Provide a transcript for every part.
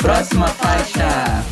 Próxima faixa.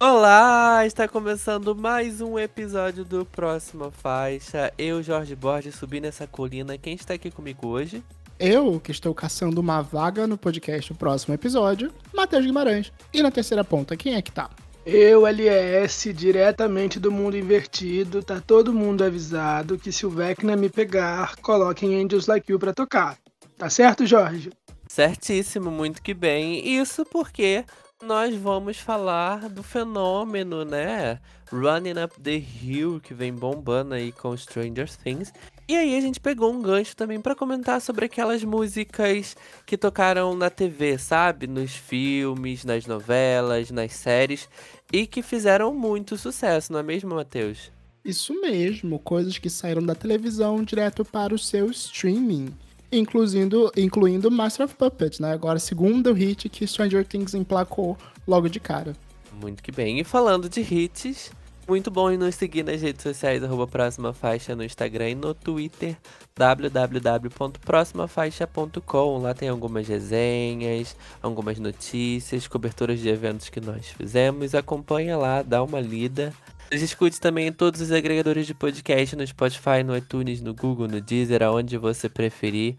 Olá, está começando mais um episódio do Próxima Faixa. Eu, Jorge Borges, subi nessa colina. Quem está aqui comigo hoje? Eu, que estou caçando uma vaga no podcast o próximo episódio, Matheus Guimarães. E na terceira ponta, quem é que tá? Eu, LS, diretamente do mundo invertido, tá todo mundo avisado que se o Vecna me pegar, coloquem Angels Like You pra tocar. Tá certo, Jorge? Certíssimo, muito que bem. Isso porque nós vamos falar do fenômeno, né? Running Up the Hill, que vem bombando aí com Stranger Things. E aí a gente pegou um gancho também para comentar sobre aquelas músicas que tocaram na TV, sabe? Nos filmes, nas novelas, nas séries e que fizeram muito sucesso, não é mesmo, Matheus? Isso mesmo, coisas que saíram da televisão direto para o seu streaming. Incluindo, incluindo Master of Puppets, né? Agora, segundo hit que Stranger Things emplacou logo de cara. Muito que bem. E falando de hits, muito bom em nos seguir nas redes sociais, arroba Próxima Faixa no Instagram e no Twitter, www.proximafaixa.com. Lá tem algumas resenhas, algumas notícias, coberturas de eventos que nós fizemos. Acompanha lá, dá uma lida. Nos escute também em todos os agregadores de podcast, no Spotify, no iTunes, no Google, no Deezer, aonde você preferir.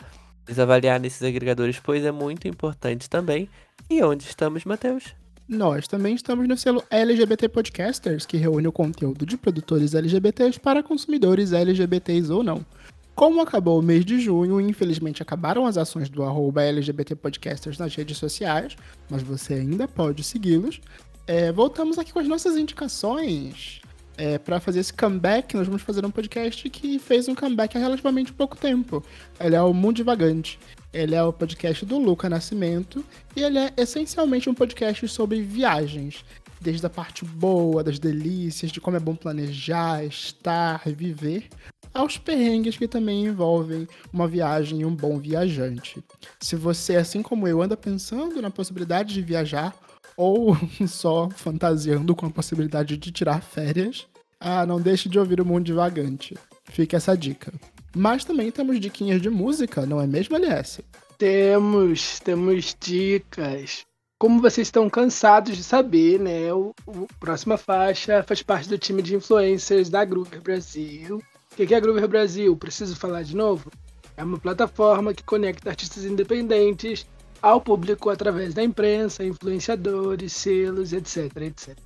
Nos avaliar nesses agregadores, pois é muito importante também. E onde estamos, Matheus? Nós também estamos no selo LGBT Podcasters, que reúne o conteúdo de produtores LGBTs para consumidores LGBTs ou não. Como acabou o mês de junho, infelizmente acabaram as ações do arroba LGBT Podcasters nas redes sociais, mas você ainda pode segui-los. É, voltamos aqui com as nossas indicações. É, para fazer esse comeback, nós vamos fazer um podcast que fez um comeback há relativamente pouco tempo. Ele é o Mundo Divagante. Ele é o podcast do Luca Nascimento e ele é essencialmente um podcast sobre viagens. Desde a parte boa, das delícias, de como é bom planejar, estar, viver, aos perrengues que também envolvem uma viagem e um bom viajante. Se você, assim como eu, anda pensando na possibilidade de viajar ou só fantasiando com a possibilidade de tirar férias, ah, não deixe de ouvir o Mundo Divagante. Fica essa dica. Mas também temos diquinhas de música, não é mesmo, LS? Temos, temos dicas. Como vocês estão cansados de saber, né? O, o Próxima Faixa faz parte do time de influencers da Groover Brasil. O que é a Groover Brasil? Preciso falar de novo? É uma plataforma que conecta artistas independentes ao público através da imprensa, influenciadores, selos, etc, etc.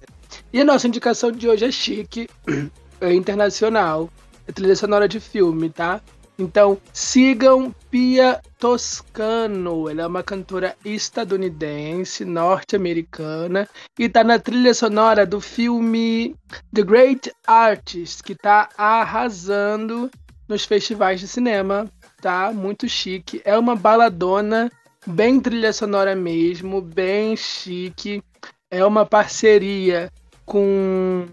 E a nossa indicação de hoje é chique, é internacional, é trilha sonora de filme, tá? Então, sigam Pia Toscano. Ela é uma cantora estadunidense, norte-americana, e tá na trilha sonora do filme The Great Artist, que tá arrasando nos festivais de cinema, tá? Muito chique. É uma baladona, bem trilha sonora mesmo, bem chique. É uma parceria com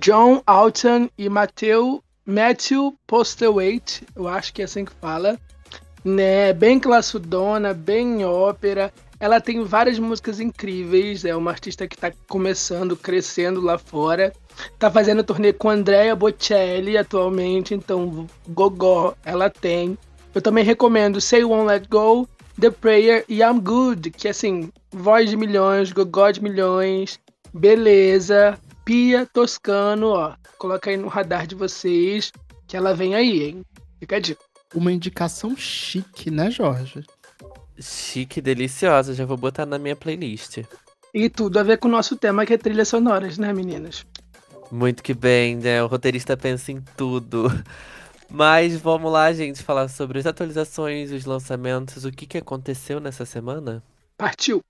John Alton e Matthew Matthew Postlewaite, eu acho que é assim que fala, né? Bem classudona, bem ópera. Ela tem várias músicas incríveis, é uma artista que está começando, crescendo lá fora. Tá fazendo turnê com Andrea Bocelli atualmente, então gogó ela tem. Eu também recomendo Say Won't Let Go, The Prayer e I'm Good, que assim, voz de milhões, gogó de milhões, beleza, Pia Toscano, ó. Coloca aí no radar de vocês que ela vem aí, hein? Fica a dica. Uma indicação chique, né, Jorge? Chique, deliciosa. Já vou botar na minha playlist. E tudo a ver com o nosso tema, que é trilhas sonoras, né, meninas? Muito que bem, né? O roteirista pensa em tudo. Mas vamos lá, gente, falar sobre as atualizações, os lançamentos, o que, que aconteceu nessa semana? Partiu!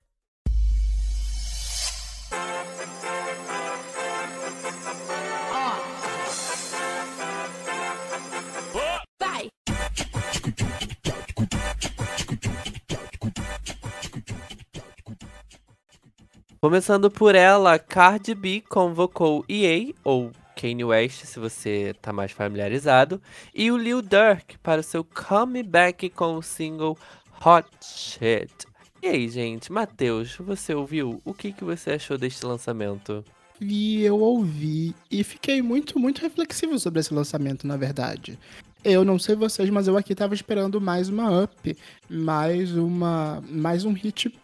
Começando por ela, Cardi B convocou EA, ou Kanye West, se você tá mais familiarizado, e o Lil Durk para o seu comeback com o single Hot Shit. E aí, gente, Matheus, você ouviu? O que, que você achou deste lançamento? E eu ouvi e fiquei muito, muito reflexivo sobre esse lançamento, na verdade. Eu não sei vocês, mas eu aqui tava esperando mais uma up, mais uma, mais um hit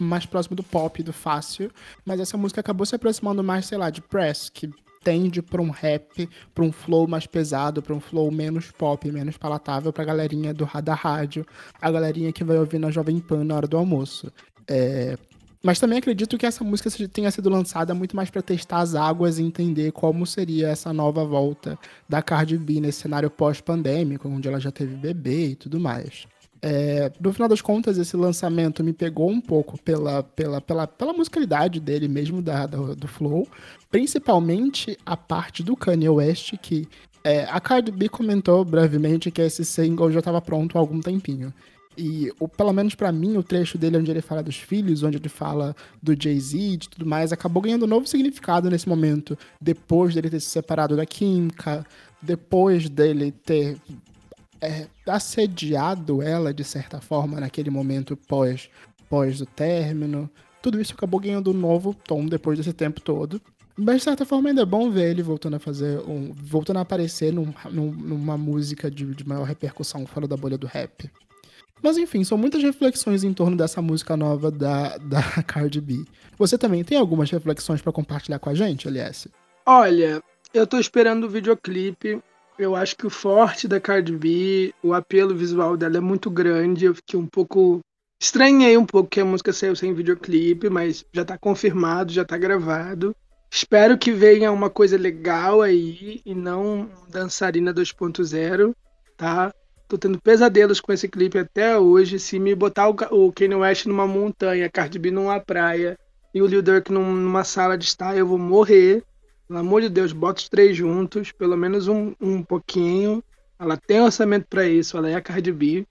mais próximo do pop, do fácil, mas essa música acabou se aproximando mais, sei lá, de Press, que tende para um rap, para um flow mais pesado, para um flow menos pop, menos palatável pra galerinha do da rádio, a galerinha que vai ouvir na Jovem Pan na hora do almoço. É, mas também acredito que essa música tenha sido lançada muito mais para testar as águas e entender como seria essa nova volta da Cardi B nesse cenário pós-pandêmico, onde ela já teve bebê e tudo mais. É, no final das contas, esse lançamento me pegou um pouco pela, pela, pela, pela musicalidade dele mesmo, da, do, do Flow. Principalmente a parte do Kanye West, que é, a Cardi B comentou brevemente que esse single já estava pronto há algum tempinho. E, o, pelo menos para mim, o trecho dele onde ele fala dos filhos, onde ele fala do Jay-Z e tudo mais, acabou ganhando um novo significado nesse momento. Depois dele ter se separado da Kimka, depois dele ter é, assediado ela, de certa forma, naquele momento pós, pós o término. Tudo isso acabou ganhando um novo tom depois desse tempo todo. Mas de certa forma ainda é bom ver ele voltando a fazer um. voltando a aparecer num, num, numa música de, de maior repercussão fora da bolha do rap. Mas enfim, são muitas reflexões em torno dessa música nova da, da Cardi B. Você também tem algumas reflexões para compartilhar com a gente, LS? Olha, eu tô esperando o videoclipe. Eu acho que o forte da Cardi B, o apelo visual dela é muito grande. Eu fiquei um pouco. Estranhei um pouco que a música saiu sem videoclipe, mas já tá confirmado, já tá gravado. Espero que venha uma coisa legal aí e não dançarina 2.0, tá? Tô tendo pesadelos com esse clipe até hoje. Se me botar o, o Kanye West numa montanha, Cardi B numa praia e o Lil Durk num, numa sala de estar, eu vou morrer. Pelo amor de Deus, bota os três juntos, pelo menos um, um pouquinho. Ela tem orçamento para isso, ela é a Cardi B.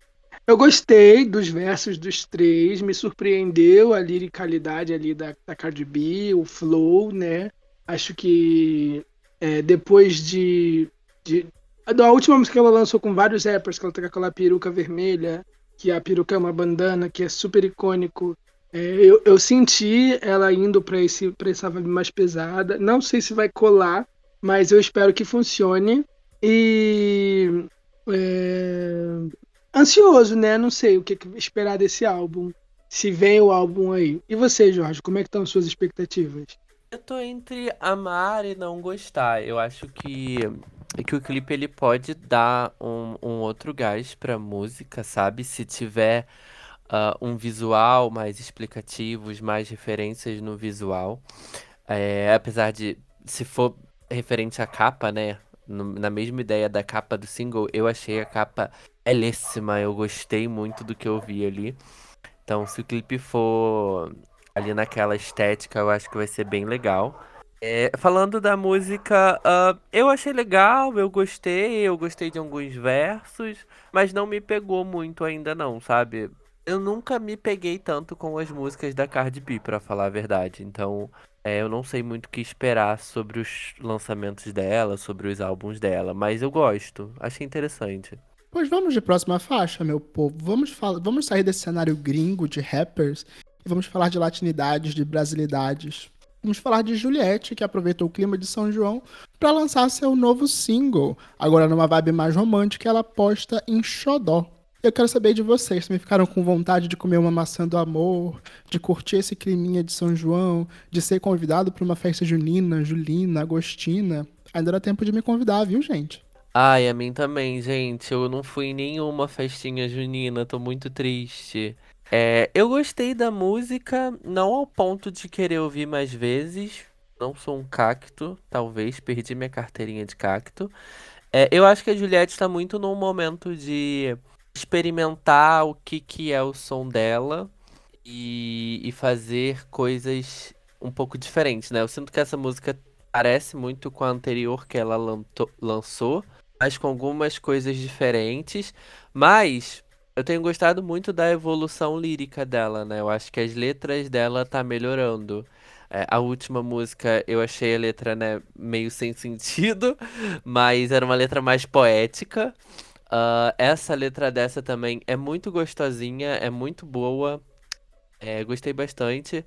Eu gostei dos versos dos três, me surpreendeu a liricalidade ali da, da Cardi B, o flow, né? Acho que é, depois de, de, da última música que ela lançou com vários rappers, que ela tá com aquela peruca vermelha, que a peruca é uma bandana, que é super icônico. É, eu, eu senti ela indo para essa vibe mais pesada. Não sei se vai colar, mas eu espero que funcione. E é, ansioso, né? Não sei o que esperar desse álbum. Se vem o álbum aí. E você, Jorge, como é que estão suas expectativas? Eu tô entre amar e não gostar. Eu acho que que o clipe ele pode dar um, um outro gás pra música, sabe? Se tiver uh, um visual mais explicativos, mais referências no visual. É, apesar de, se for referente à capa, né? No, na mesma ideia da capa do single, eu achei a capa belíssima. Eu gostei muito do que eu vi ali. Então, se o clipe for ali naquela estética, eu acho que vai ser bem legal. É, falando da música, uh, eu achei legal, eu gostei, eu gostei de alguns versos, mas não me pegou muito ainda não, sabe? Eu nunca me peguei tanto com as músicas da Cardi B, pra falar a verdade. Então, é, eu não sei muito o que esperar sobre os lançamentos dela, sobre os álbuns dela, mas eu gosto, achei interessante. Pois vamos de próxima faixa, meu povo. Vamos, falar, vamos sair desse cenário gringo de rappers e vamos falar de latinidades, de brasilidades. Vamos falar de Juliette, que aproveitou o clima de São João para lançar seu novo single. Agora, numa vibe mais romântica, ela posta em Xodó. Eu quero saber de vocês, me ficaram com vontade de comer uma maçã do amor, de curtir esse climinha de São João, de ser convidado para uma festa junina, julina, agostina. Ainda dá tempo de me convidar, viu, gente? Ai, a mim também, gente. Eu não fui em nenhuma festinha junina, tô muito triste. É, eu gostei da música, não ao ponto de querer ouvir mais vezes. Não sou um cacto, talvez, perdi minha carteirinha de cacto. É, eu acho que a Juliette está muito num momento de experimentar o que, que é o som dela e, e fazer coisas um pouco diferentes, né? Eu sinto que essa música parece muito com a anterior que ela lançou, mas com algumas coisas diferentes. Mas eu tenho gostado muito da evolução lírica dela, né? Eu acho que as letras dela tá melhorando. É, a última música eu achei a letra, né, meio sem sentido, mas era uma letra mais poética. Uh, essa letra dessa também é muito gostosinha, é muito boa. É, gostei bastante.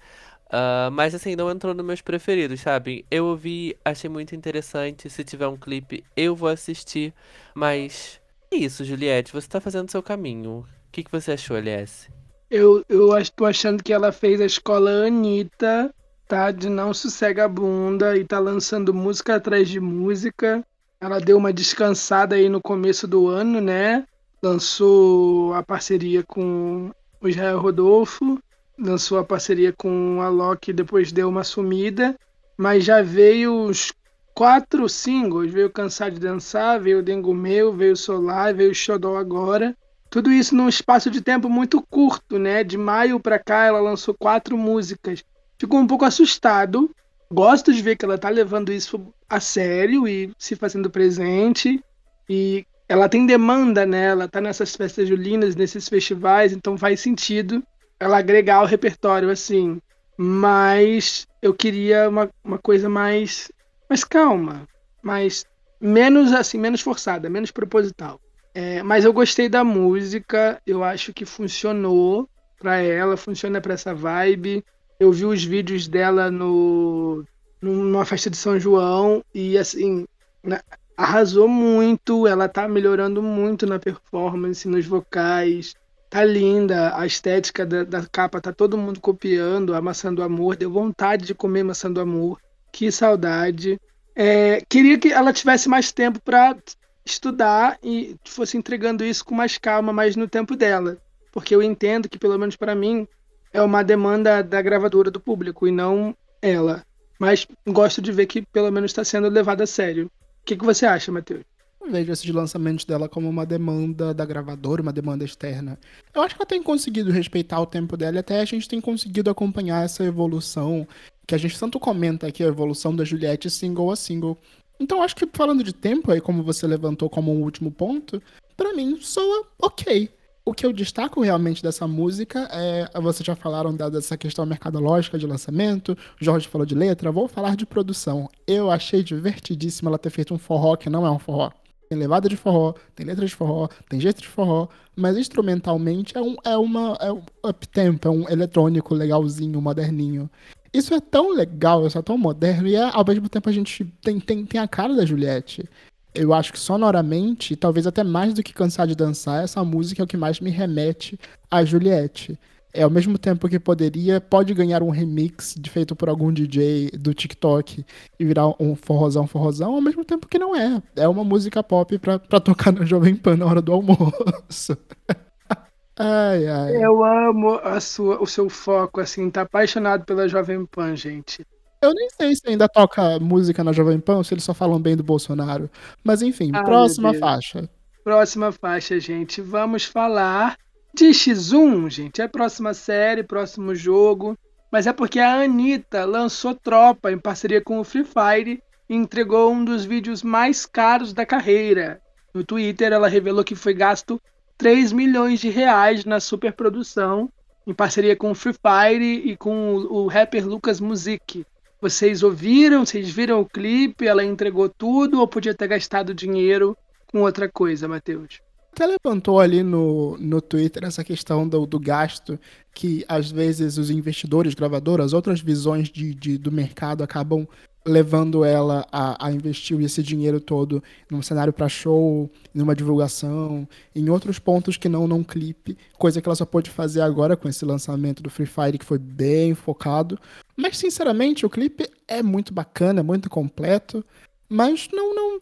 Uh, mas assim, não entrou nos meus preferidos, sabe? Eu ouvi, achei muito interessante. Se tiver um clipe, eu vou assistir. Mas É isso, Juliette, você tá fazendo seu caminho. O que, que você achou, LS? Eu, eu tô achando que ela fez a escola Anitta, tá? De não sossega a bunda e tá lançando música atrás de música. Ela deu uma descansada aí no começo do ano, né? Lançou a parceria com o Israel Rodolfo, lançou a parceria com a Loki, depois deu uma sumida, mas já veio os quatro singles, veio Cansar de Dançar, veio Dengo Meu, veio Solar, veio Xodó agora. Tudo isso num espaço de tempo muito curto, né? De maio pra cá ela lançou quatro músicas. Fico um pouco assustado. Gosto de ver que ela tá levando isso a sério e se fazendo presente. E ela tem demanda, né? Ela tá nessas festas julinas, nesses festivais, então faz sentido ela agregar ao repertório, assim. Mas eu queria uma, uma coisa mais, mais calma, mais menos assim, menos forçada, menos proposital. É, mas eu gostei da música, eu acho que funcionou pra ela, funciona pra essa vibe. Eu vi os vídeos dela no numa festa de São João e assim, na- arrasou muito, ela tá melhorando muito na performance, nos vocais. Tá linda, a estética da, da capa tá todo mundo copiando, a maçã amor, deu vontade de comer maçã do amor. Que saudade. É, queria que ela tivesse mais tempo para estudar e fosse entregando isso com mais calma, mais no tempo dela. Porque eu entendo que, pelo menos para mim, é uma demanda da gravadora do público e não ela. Mas gosto de ver que pelo menos está sendo levada a sério. O que, que você acha, Matheus? Eu vejo esses lançamentos dela como uma demanda da gravadora, uma demanda externa. Eu acho que ela tem conseguido respeitar o tempo dela e até a gente tem conseguido acompanhar essa evolução, que a gente tanto comenta aqui, a evolução da Juliette single a single. Então acho que falando de tempo aí, como você levantou como um último ponto, pra mim soa ok. O que eu destaco realmente dessa música é. Vocês já falaram dessa questão mercadológica de lançamento, Jorge falou de letra, vou falar de produção. Eu achei divertidíssimo ela ter feito um forró que não é um forró. Tem levada de forró, tem letra de forró, tem jeito de forró, mas instrumentalmente é um, é uma, é um up-tempo, é um eletrônico legalzinho, moderninho. Isso é tão legal, isso é tão moderno, e é, ao mesmo tempo a gente tem, tem, tem a cara da Juliette. Eu acho que sonoramente, talvez até mais do que cansar de dançar, essa música é o que mais me remete a Juliette. É ao mesmo tempo que poderia, pode ganhar um remix feito por algum DJ do TikTok e virar um forrozão, forrozão, ao mesmo tempo que não é. É uma música pop pra, pra tocar no Jovem Pan na hora do almoço. ai, ai. Eu amo a sua, o seu foco, assim, tá apaixonado pela Jovem Pan, gente. Eu nem sei se ainda toca música na Jovem Pan se eles só falam bem do Bolsonaro. Mas enfim, Ai, próxima faixa. Próxima faixa, gente. Vamos falar de X1, gente. É a próxima série, próximo jogo. Mas é porque a Anitta lançou Tropa em parceria com o Free Fire e entregou um dos vídeos mais caros da carreira. No Twitter, ela revelou que foi gasto 3 milhões de reais na superprodução, em parceria com o Free Fire e com o rapper Lucas Music. Vocês ouviram? Vocês viram o clipe? Ela entregou tudo ou podia ter gastado dinheiro com outra coisa, Matheus? Até levantou ali no, no Twitter essa questão do, do gasto que às vezes os investidores, gravadoras, outras visões de, de- do mercado acabam levando ela a, a investir esse dinheiro todo num cenário para show, numa divulgação, em outros pontos que não num clipe, coisa que ela só pôde fazer agora com esse lançamento do Free Fire que foi bem focado. Mas sinceramente, o clipe é muito bacana, é muito completo, mas não não,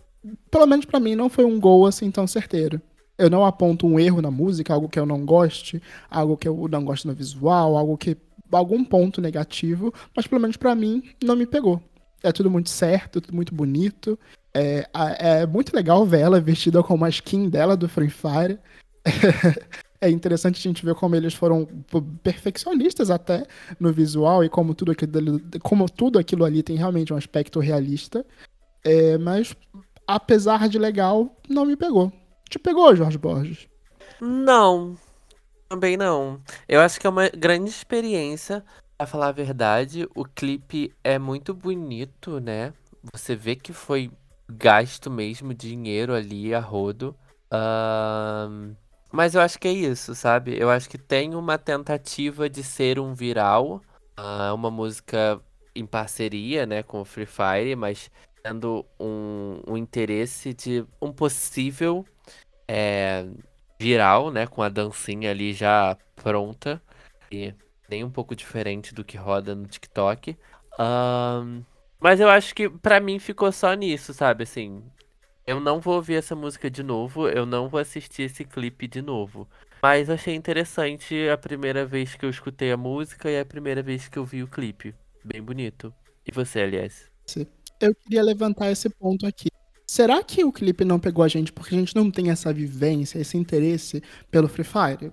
pelo menos pra mim não foi um gol assim tão certeiro. Eu não aponto um erro na música, algo que eu não goste, algo que eu não gosto no visual, algo que algum ponto negativo, mas pelo menos pra mim não me pegou. É tudo muito certo, tudo muito bonito. É, é muito legal ver ela vestida com uma skin dela do Free Fire. É interessante a gente ver como eles foram perfeccionistas até no visual e como tudo aquilo, como tudo aquilo ali tem realmente um aspecto realista. É, mas apesar de legal, não me pegou. Te pegou, Jorge Borges? Não, também não. Eu acho que é uma grande experiência, pra falar a verdade. O clipe é muito bonito, né? Você vê que foi gasto mesmo dinheiro ali a rodo. Ahn, Mas eu acho que é isso, sabe? Eu acho que tem uma tentativa de ser um viral, ah, uma música em parceria, né, com o Free Fire, mas tendo um, um interesse de um possível é, viral, né? Com a dancinha ali já pronta. E nem um pouco diferente do que roda no TikTok. Um, mas eu acho que pra mim ficou só nisso, sabe? Assim, eu não vou ouvir essa música de novo, eu não vou assistir esse clipe de novo. Mas achei interessante a primeira vez que eu escutei a música e a primeira vez que eu vi o clipe. Bem bonito. E você, aliás? Eu queria levantar esse ponto aqui. Será que o clipe não pegou a gente porque a gente não tem essa vivência, esse interesse pelo Free Fire?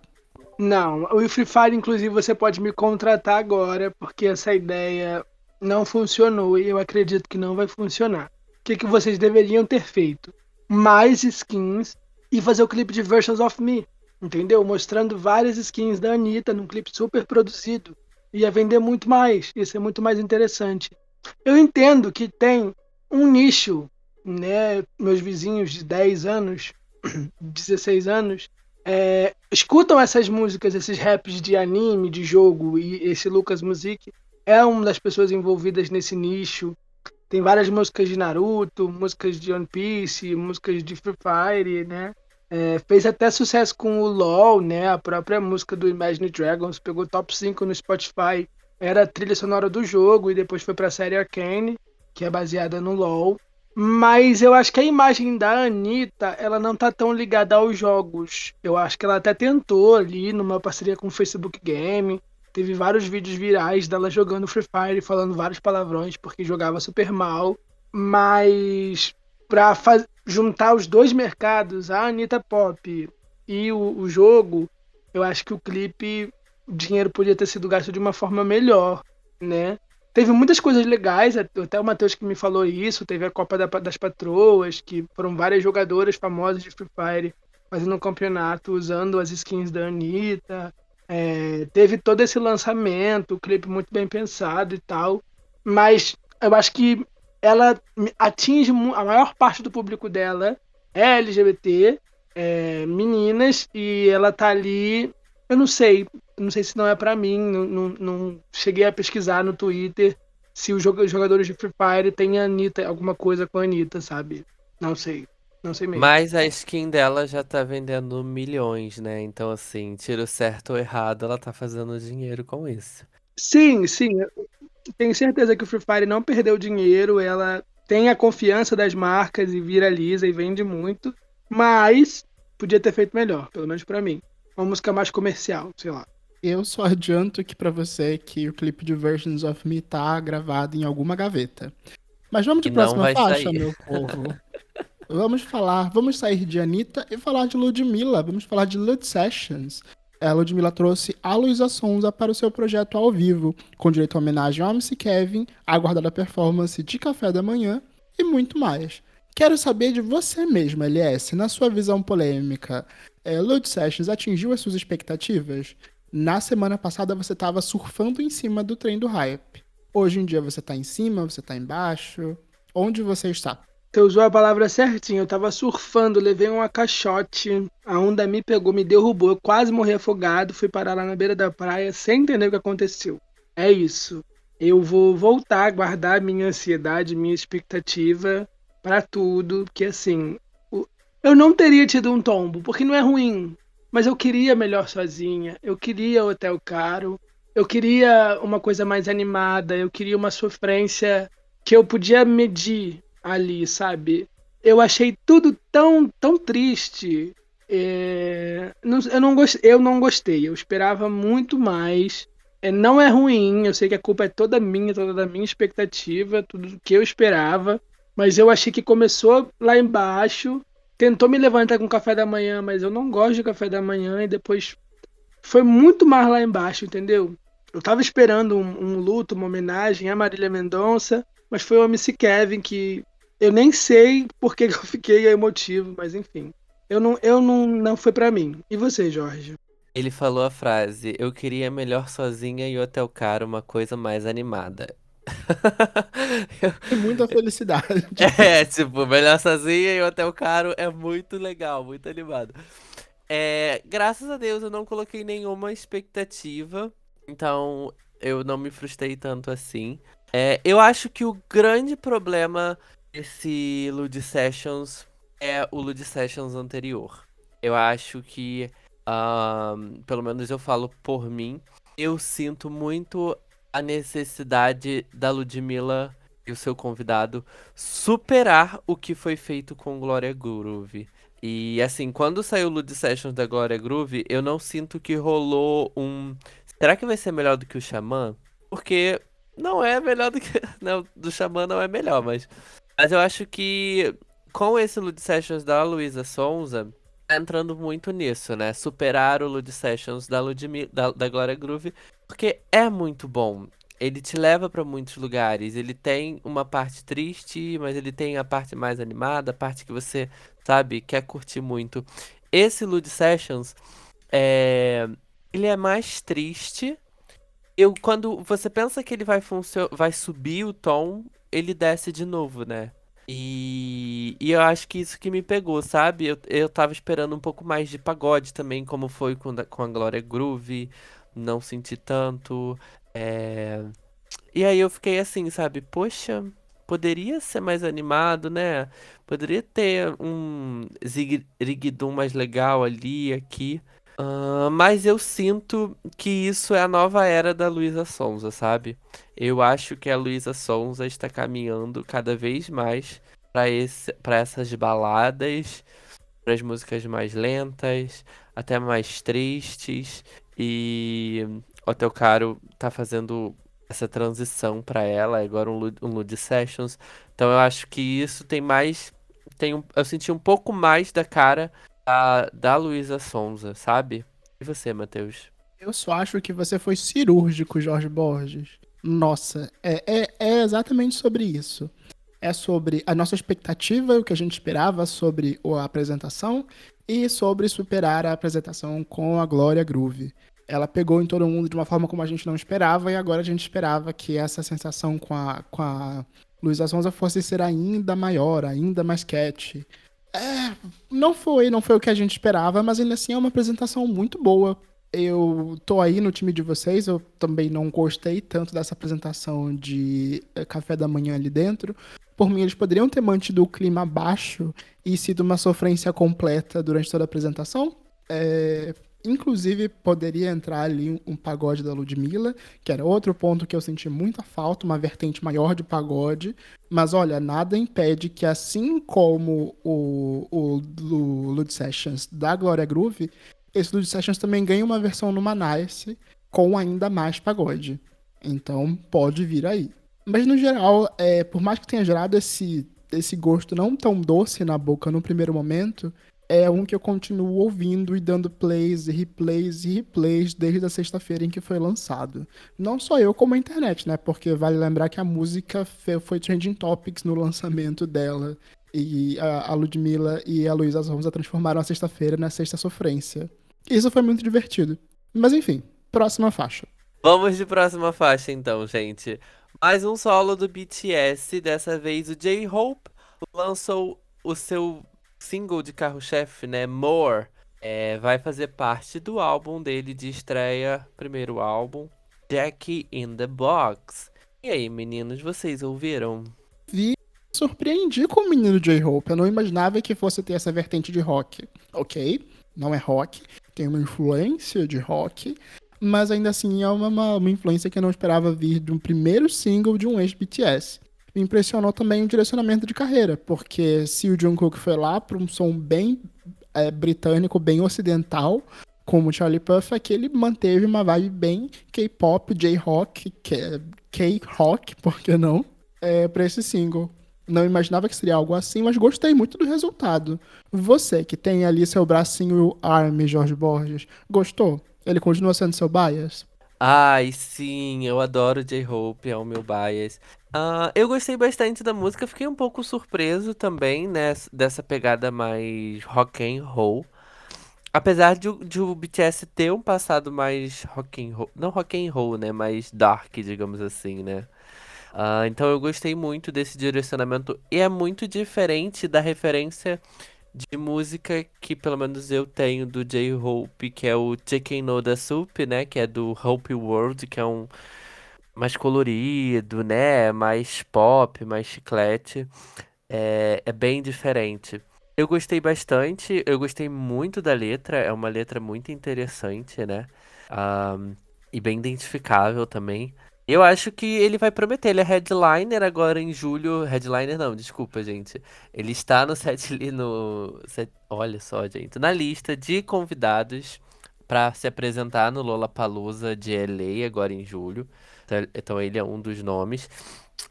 Não, o Free Fire, inclusive, você pode me contratar agora, porque essa ideia não funcionou e eu acredito que não vai funcionar que, que vocês deveriam ter feito? Mais skins e fazer o clipe de Versions of Me, entendeu? Mostrando várias skins da Anitta num clipe super produzido. Ia vender muito mais, ia ser muito mais interessante. Eu entendo que tem um nicho, né? Meus vizinhos de 10 anos, 16 anos, é, escutam essas músicas, esses raps de anime, de jogo, e esse Lucas Music é uma das pessoas envolvidas nesse nicho. Tem várias músicas de Naruto, músicas de One Piece, músicas de Free Fire, né? É, fez até sucesso com o LoL, né? A própria música do Imagine Dragons pegou top 5 no Spotify. Era a trilha sonora do jogo e depois foi para a série Arcane, que é baseada no LoL. Mas eu acho que a imagem da Anitta, ela não tá tão ligada aos jogos. Eu acho que ela até tentou ali numa parceria com o Facebook Game, Teve vários vídeos virais dela jogando Free Fire, falando vários palavrões porque jogava super mal. Mas para juntar os dois mercados, a Anitta Pop e o, o jogo, eu acho que o clipe, o dinheiro podia ter sido gasto de uma forma melhor, né? Teve muitas coisas legais, até o Matheus que me falou isso, teve a Copa das Patroas, que foram várias jogadoras famosas de Free Fire fazendo um campeonato usando as skins da Anitta. É, teve todo esse lançamento, o clipe muito bem pensado e tal, mas eu acho que ela atinge a maior parte do público dela é LGBT, é, meninas, e ela tá ali. Eu não sei, não sei se não é para mim, não, não, não, cheguei a pesquisar no Twitter se os jogadores de Free Fire têm a Anitta, alguma coisa com a Anitta, sabe? Não sei. Não sei mesmo. Mas a skin dela já tá vendendo milhões, né? Então, assim, tiro certo ou errado, ela tá fazendo dinheiro com isso. Sim, sim. Tenho certeza que o Free Fire não perdeu dinheiro. Ela tem a confiança das marcas e viraliza e vende muito. Mas podia ter feito melhor, pelo menos para mim. Uma música mais comercial, sei lá. Eu só adianto aqui para você que o clipe de Versions of Me tá gravado em alguma gaveta. Mas vamos de próxima faixa, sair. meu povo. Vamos falar, vamos sair de Anitta e falar de Ludmilla. Vamos falar de Lud Sessions. A Ludmilla trouxe a Luísa Sonza para o seu projeto ao vivo, com direito a homenagem ao MC Kevin, a aguardada performance de Café da Manhã e muito mais. Quero saber de você mesmo, LS, na sua visão polêmica, é, Lud Sessions atingiu as suas expectativas? Na semana passada você estava surfando em cima do trem do hype. Hoje em dia você está em cima, você está embaixo? Onde você está? Você usou a palavra certinho. Eu tava surfando, levei uma caixote, a onda me pegou, me derrubou, eu quase morri afogado, fui parar lá na beira da praia sem entender o que aconteceu. É isso. Eu vou voltar a guardar minha ansiedade, minha expectativa para tudo, porque assim, eu não teria tido um tombo, porque não é ruim, mas eu queria melhor sozinha, eu queria hotel caro, eu queria uma coisa mais animada, eu queria uma sofrência que eu podia medir, ali, sabe? Eu achei tudo tão, tão triste. É... Eu, não gost... eu não gostei, eu esperava muito mais. É, não é ruim, eu sei que a culpa é toda minha, toda da minha expectativa, tudo que eu esperava. Mas eu achei que começou lá embaixo, tentou me levantar com café da manhã, mas eu não gosto de café da manhã, e depois foi muito mais lá embaixo, entendeu? Eu tava esperando um, um luto, uma homenagem a Marília Mendonça, mas foi o MC Kevin que eu nem sei por que eu fiquei emotivo, mas enfim. Eu não, eu não, não foi para mim. E você, Jorge? Ele falou a frase: Eu queria melhor sozinha e hotel caro, uma coisa mais animada. eu... Muita felicidade. É, tipo, melhor sozinha e hotel caro é muito legal, muito animado. É, graças a Deus eu não coloquei nenhuma expectativa, então eu não me frustrei tanto assim. É, eu acho que o grande problema esse Lud Sessions é o Lud Sessions anterior. Eu acho que, uh, pelo menos eu falo por mim, eu sinto muito a necessidade da Ludmilla e o seu convidado superar o que foi feito com Glória Groove. E assim, quando saiu o Lud Sessions da Glória Groove, eu não sinto que rolou um. Será que vai ser melhor do que o Xamã? Porque não é melhor do que. Não, do Xamã não é melhor, mas. Mas eu acho que com esse Lud Sessions da Luísa Sonza, tá entrando muito nisso, né? Superar o Lud Sessions da, Ludmilla, da, da Glória Groove, porque é muito bom ele te leva para muitos lugares. Ele tem uma parte triste, mas ele tem a parte mais animada, a parte que você, sabe, quer curtir muito. Esse Lud Sessions, é... ele é mais triste. Eu, quando você pensa que ele vai, vai subir o tom, ele desce de novo, né? E, e eu acho que isso que me pegou, sabe? Eu, eu tava esperando um pouco mais de pagode também, como foi com, com a Glória Groove. Não senti tanto. É... E aí eu fiquei assim, sabe? Poxa, poderia ser mais animado, né? Poderia ter um zigzagdum mais legal ali, aqui. Uh, mas eu sinto que isso é a nova era da Luísa Sonza, sabe? Eu acho que a Luísa Sonza está caminhando cada vez mais para essas baladas, para as músicas mais lentas, até mais tristes. E o Hotel Caro tá fazendo essa transição para ela, agora um, um Lud Sessions. Então eu acho que isso tem mais. Tem um, eu senti um pouco mais da cara da, da Luísa Sonza, sabe? E você, Matheus? Eu só acho que você foi cirúrgico, Jorge Borges. Nossa, é, é, é exatamente sobre isso. É sobre a nossa expectativa, o que a gente esperava sobre a apresentação e sobre superar a apresentação com a Glória Groove ela pegou em todo mundo de uma forma como a gente não esperava, e agora a gente esperava que essa sensação com a, com a Luísa Sonza fosse ser ainda maior, ainda mais cat. É, não foi, não foi o que a gente esperava, mas ainda assim é uma apresentação muito boa. Eu tô aí no time de vocês, eu também não gostei tanto dessa apresentação de eh, café da manhã ali dentro. Por mim, eles poderiam ter mantido o clima baixo e sido uma sofrência completa durante toda a apresentação. É, Inclusive, poderia entrar ali um pagode da Ludmilla, que era outro ponto que eu senti muita falta, uma vertente maior de pagode. Mas olha, nada impede que, assim como o, o, o Lud Sessions da Gloria Groove, esse Lud Sessions também ganha uma versão no Manice com ainda mais pagode. Então, pode vir aí. Mas, no geral, é, por mais que tenha gerado esse, esse gosto não tão doce na boca no primeiro momento, é um que eu continuo ouvindo e dando plays e replays e replays desde a sexta-feira em que foi lançado. Não só eu, como a internet, né? Porque vale lembrar que a música foi trending topics no lançamento dela. E a, Ludmilla e a Luísa Sonza transformaram a sexta-feira na sexta sofrência. Isso foi muito divertido. Mas enfim, próxima faixa. Vamos de próxima faixa então, gente. Mais um solo do BTS, dessa vez o J-Hope lançou o seu single de carro-chefe, né, More, é, vai fazer parte do álbum dele de estreia, primeiro álbum, Jackie in the Box. E aí, meninos, vocês ouviram? Vi, surpreendi com o menino J-Hope. Eu não imaginava que fosse ter essa vertente de rock. Ok, não é rock, tem uma influência de rock, mas ainda assim é uma, uma influência que eu não esperava vir de um primeiro single de um ex-BTS me impressionou também o direcionamento de carreira, porque se o Jungkook foi lá para um som bem é, britânico, bem ocidental, como o Charlie Puth, aqui ele manteve uma vibe bem K-pop, J-rock, K-rock, por que não, é, para esse single. Não imaginava que seria algo assim, mas gostei muito do resultado. Você, que tem ali seu bracinho Army, Jorge Borges, gostou? Ele continua sendo seu bias? Ai, sim, eu adoro J-Hope, é o meu bias. Ah, eu gostei bastante da música, fiquei um pouco surpreso também, né, dessa pegada mais rock and roll. Apesar de, de o BTS ter um passado mais rock and roll, não rock and roll, né, mais dark, digamos assim, né. Ah, então eu gostei muito desse direcionamento e é muito diferente da referência de música que pelo menos eu tenho do J-Hope, que é o Chicken No Da Soup, né, que é do Hope World, que é um mais colorido, né? Mais pop, mais chiclete. É, é bem diferente. Eu gostei bastante, eu gostei muito da letra, é uma letra muito interessante, né? Um, e bem identificável também. Eu acho que ele vai prometer, ele é headliner agora em julho. Headliner não, desculpa, gente. Ele está no set no. Set, olha só, gente. Na lista de convidados para se apresentar no Lollapalooza de LA agora em julho. Então, então ele é um dos nomes.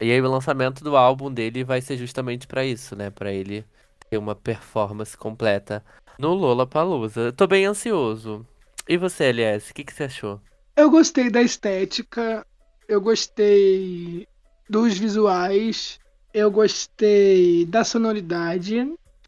E aí o lançamento do álbum dele vai ser justamente para isso, né? Para ele ter uma performance completa no Lollapalooza. Tô bem ansioso. E você, LS, o que, que você achou? Eu gostei da estética, eu gostei dos visuais, eu gostei da sonoridade.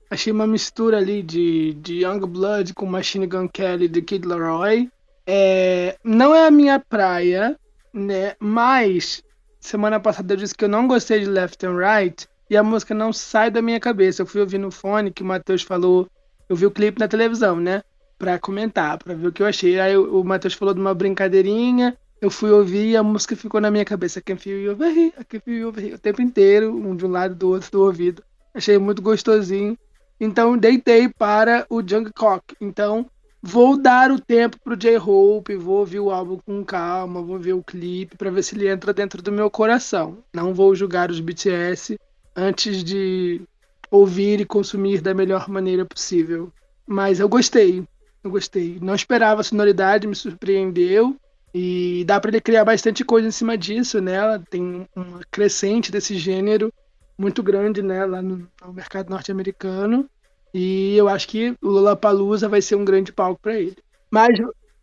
Achei uma mistura ali de, de Young Blood com Machine Gun Kelly de Kid Laroi. É, não é a minha praia, né? Mas semana passada eu disse que eu não gostei de Left and Right e a música não sai da minha cabeça. Eu fui ouvir no fone que o Matheus falou. Eu vi o clipe na televisão, né? Pra comentar, pra ver o que eu achei. Aí o Matheus falou de uma brincadeirinha. Eu fui ouvir e a música ficou na minha cabeça. Can feel you over here, can feel you over here. O tempo inteiro, um de um lado do outro do ouvido. Achei muito gostosinho. Então deitei para o Jungkook. Então vou dar o tempo pro J-Hope, vou ouvir o álbum com calma, vou ver o clipe para ver se ele entra dentro do meu coração. Não vou julgar os BTS antes de ouvir e consumir da melhor maneira possível. Mas eu gostei, eu gostei. Não esperava a sonoridade, me surpreendeu. E dá para ele criar bastante coisa em cima disso, né? Ela tem uma crescente desse gênero muito grande, né, lá no, no mercado norte-americano. E eu acho que o Lollapalooza vai ser um grande palco para ele. Mas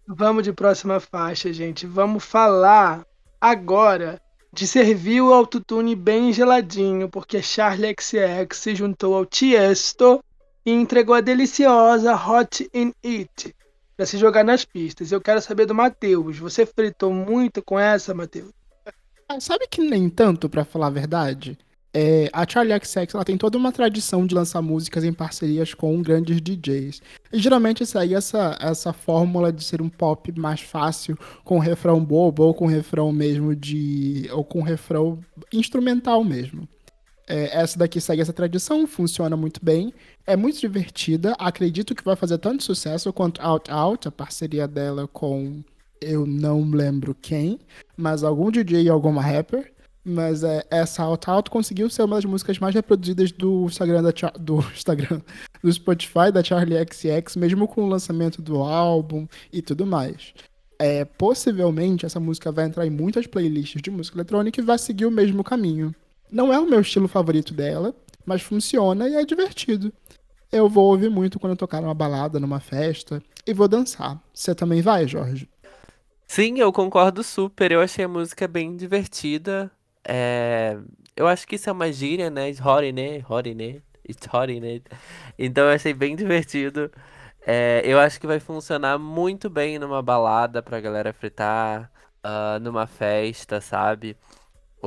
vamos de próxima faixa, gente. Vamos falar agora de servir o autotune bem geladinho, porque Charlie XX se juntou ao Tiesto e entregou a deliciosa Hot in It para se jogar nas pistas. Eu quero saber do Matheus. Você fritou muito com essa, Matheus? Sabe que nem tanto, para falar a verdade? É, a Charlie XX ela tem toda uma tradição de lançar músicas em parcerias com grandes DJs. E geralmente segue essa, essa fórmula de ser um pop mais fácil, com refrão bobo, ou com refrão mesmo de. ou com refrão instrumental mesmo. É, essa daqui segue essa tradição, funciona muito bem, é muito divertida. Acredito que vai fazer tanto sucesso quanto Out Out, a parceria dela com eu não lembro quem, mas algum DJ e alguma rapper. Mas é, essa Out Out conseguiu ser uma das músicas mais reproduzidas do Instagram, da, do Instagram, do Spotify da Charlie XX, mesmo com o lançamento do álbum e tudo mais. É, possivelmente essa música vai entrar em muitas playlists de música eletrônica e vai seguir o mesmo caminho. Não é o meu estilo favorito dela, mas funciona e é divertido. Eu vou ouvir muito quando tocar numa balada, numa festa, e vou dançar. Você também vai, Jorge? Sim, eu concordo super. Eu achei a música bem divertida. É, eu acho que isso é uma gíria, né? Horine, horine, it's horine. Então eu achei bem divertido. É, eu acho que vai funcionar muito bem numa balada pra galera fritar, uh, numa festa, sabe?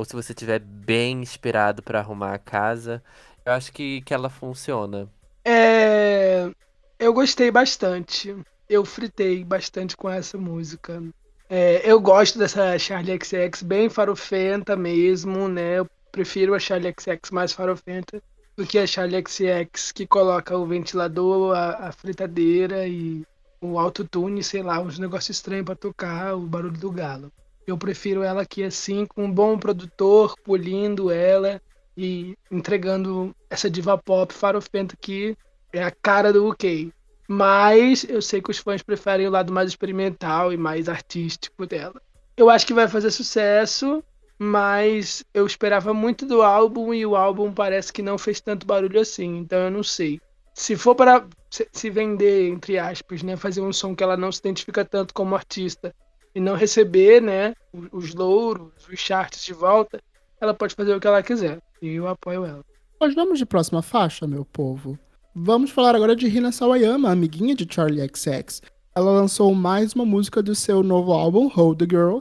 Ou se você tiver bem inspirado para arrumar a casa. Eu acho que, que ela funciona. É, eu gostei bastante. Eu fritei bastante com essa música. É, eu gosto dessa Charlie XX bem farofenta mesmo, né? Eu prefiro a Charlie XX mais farofenta do que a Charlie XX que coloca o ventilador, a, a fritadeira e o autotune, sei lá, uns negócios estranhos para tocar, o barulho do galo. Eu prefiro ela aqui assim, com um bom produtor, polindo ela e entregando essa diva pop farofenta que é a cara do UK. Mas eu sei que os fãs preferem o lado mais experimental e mais artístico dela. Eu acho que vai fazer sucesso, mas eu esperava muito do álbum e o álbum parece que não fez tanto barulho assim, então eu não sei. Se for para se vender, entre aspas, né, fazer um som que ela não se identifica tanto como artista e não receber, né, os louros, os charts de volta, ela pode fazer o que ela quiser. E eu apoio ela. Nós vamos de próxima faixa, meu povo. Vamos falar agora de Hina Sawayama, amiguinha de Charlie XX. Ela lançou mais uma música do seu novo álbum, Hold the Girl,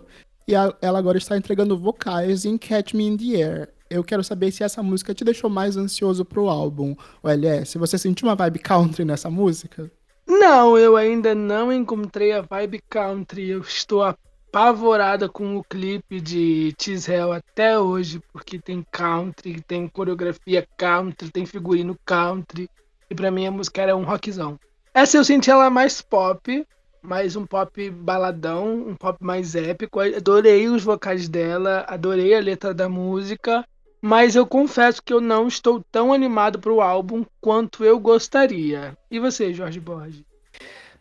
e a, ela agora está entregando vocais em Catch Me in the Air. Eu quero saber se essa música te deixou mais ansioso pro álbum, LS. Você sentiu uma vibe country nessa música? Não, eu ainda não encontrei a vibe country. Eu estou apavorada com o clipe de Hell até hoje, porque tem country, tem coreografia country, tem figurino country. E pra mim a música era um rockzão. Essa eu senti ela mais pop, mais um pop baladão, um pop mais épico. Adorei os vocais dela, adorei a letra da música, mas eu confesso que eu não estou tão animado pro álbum quanto eu gostaria. E você, Jorge Borges?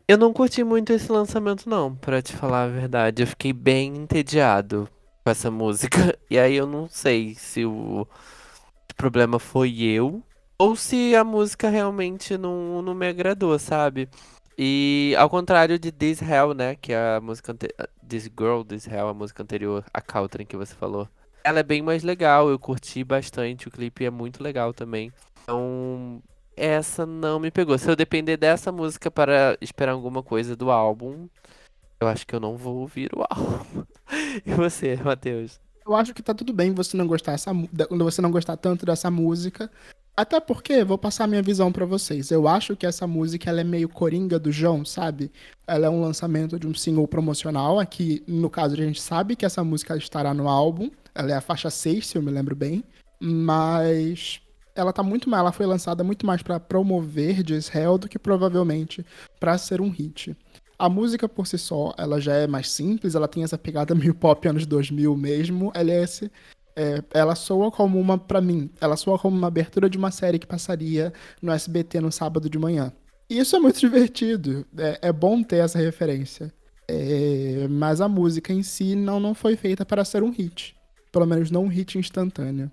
Eu não curti muito esse lançamento, não, pra te falar a verdade. Eu fiquei bem entediado com essa música. E aí eu não sei se o problema foi eu ou se a música realmente não, não me agradou, sabe? E ao contrário de This Hell, né? Que é a música. This Girl, This Hell, a música anterior, a Caltrin que você falou. Ela é bem mais legal, eu curti bastante, o clipe é muito legal também. Então, essa não me pegou. Se eu depender dessa música para esperar alguma coisa do álbum, eu acho que eu não vou ouvir o álbum. e você, Matheus? Eu acho que tá tudo bem você não gostar essa, você não gostar tanto dessa música, até porque, vou passar minha visão para vocês. Eu acho que essa música ela é meio coringa do João, sabe? Ela é um lançamento de um single promocional. Aqui, no caso, a gente sabe que essa música estará no álbum. Ela é a faixa 6, se eu me lembro bem. Mas ela tá muito mais, ela foi lançada muito mais para promover Hell do que provavelmente para ser um hit. A música por si só, ela já é mais simples, ela tem essa pegada meio pop anos 2000 mesmo. LS é, ela soa como uma, para mim, ela soa como uma abertura de uma série que passaria no SBT no sábado de manhã. E isso é muito divertido, é, é bom ter essa referência. É, mas a música em si não, não foi feita para ser um hit. Pelo menos não um hit instantâneo.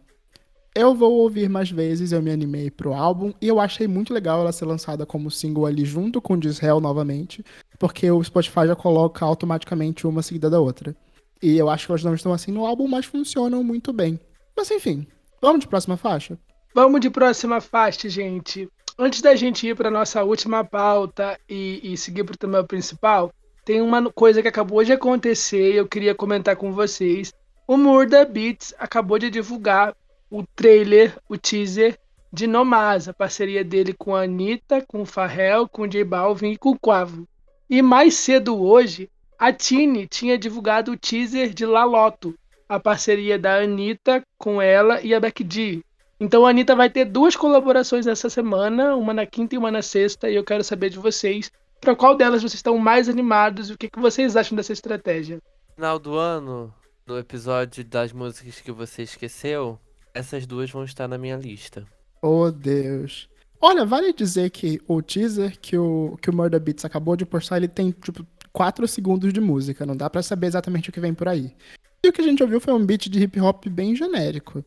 Eu vou ouvir mais vezes, eu me animei pro álbum e eu achei muito legal ela ser lançada como single ali junto com Disrael novamente, porque o Spotify já coloca automaticamente uma seguida da outra. E eu acho que elas não estão assim no álbum, mas funcionam muito bem. Mas enfim, vamos de próxima faixa? Vamos de próxima faixa, gente. Antes da gente ir para nossa última pauta e, e seguir para o tema principal, tem uma coisa que acabou de acontecer e eu queria comentar com vocês. O Murda Beats acabou de divulgar o trailer, o teaser de Nomaz, a parceria dele com a Anitta, com o Farrell, com o J Balvin e com o Quavo. E mais cedo hoje, a Tini tinha divulgado o teaser de Laloto, a parceria da Anitta com ela e a Becky Então a Anitta vai ter duas colaborações essa semana, uma na quinta e uma na sexta, e eu quero saber de vocês para qual delas vocês estão mais animados e o que, que vocês acham dessa estratégia. Final do ano, no episódio das músicas que você esqueceu, essas duas vão estar na minha lista. Oh, Deus. Olha, vale dizer que o teaser que o, que o Murder Beats acabou de postar, ele tem, tipo, 4 segundos de música, não dá para saber exatamente o que vem por aí. E o que a gente ouviu foi um beat de hip hop bem genérico.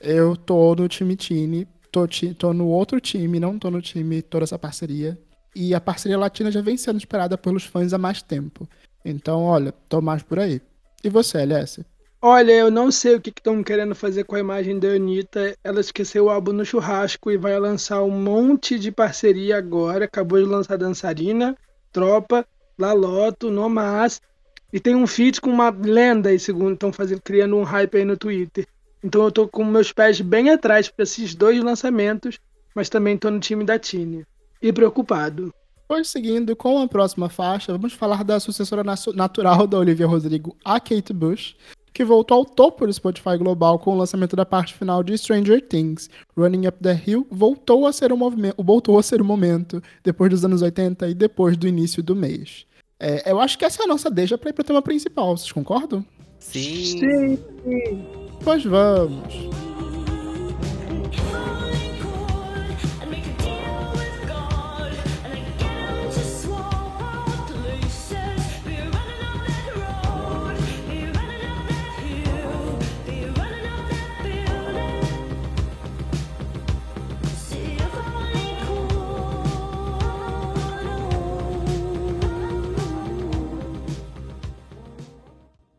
Eu tô no time Tini, tô, tô no outro time, não tô no time toda essa parceria. E a parceria latina já vem sendo esperada pelos fãs há mais tempo. Então, olha, tô mais por aí. E você, LS? Olha, eu não sei o que estão que fazer com a imagem da Anitta. Ela esqueceu o álbum no churrasco e vai lançar um monte de parceria agora. Acabou de lançar Dançarina, Tropa, Laloto, Nomas. E tem um feat com uma lenda aí, segundo estão fazendo, criando um hype aí no Twitter. Então eu tô com meus pés bem atrás para esses dois lançamentos, mas também tô no time da Tine. E preocupado. Pois seguindo com a próxima faixa, vamos falar da sucessora natural da Olivia Rodrigo, a Kate Bush, que voltou ao topo do Spotify global com o lançamento da parte final de Stranger Things. Running Up the Hill voltou a ser um movimento, voltou a ser um momento depois dos anos 80 e depois do início do mês. É, eu acho que essa é a nossa deixa para ir pro tema principal, vocês concordam? Sim. Sim. Pois vamos.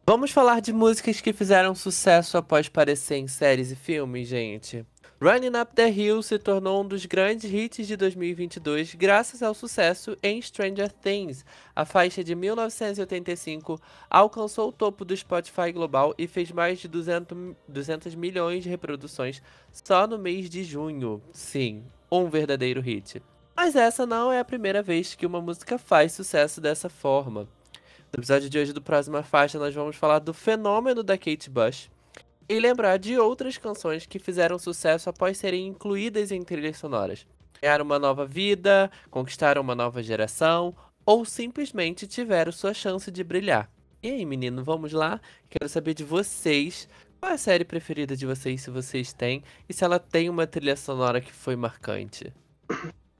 Vamos falar de músicas que fizeram sucesso após aparecer em séries e filmes, gente. Running Up the Hill se tornou um dos grandes hits de 2022 graças ao sucesso em Stranger Things. A faixa de 1985 alcançou o topo do Spotify global e fez mais de 200, 200 milhões de reproduções só no mês de junho. Sim, um verdadeiro hit. Mas essa não é a primeira vez que uma música faz sucesso dessa forma. No episódio de hoje do Próxima Faixa, nós vamos falar do fenômeno da Kate Bush e lembrar de outras canções que fizeram sucesso após serem incluídas em trilhas sonoras. ganharam uma nova vida, conquistaram uma nova geração ou simplesmente tiveram sua chance de brilhar. E aí, menino, vamos lá? Quero saber de vocês. Qual é a série preferida de vocês, se vocês têm, e se ela tem uma trilha sonora que foi marcante?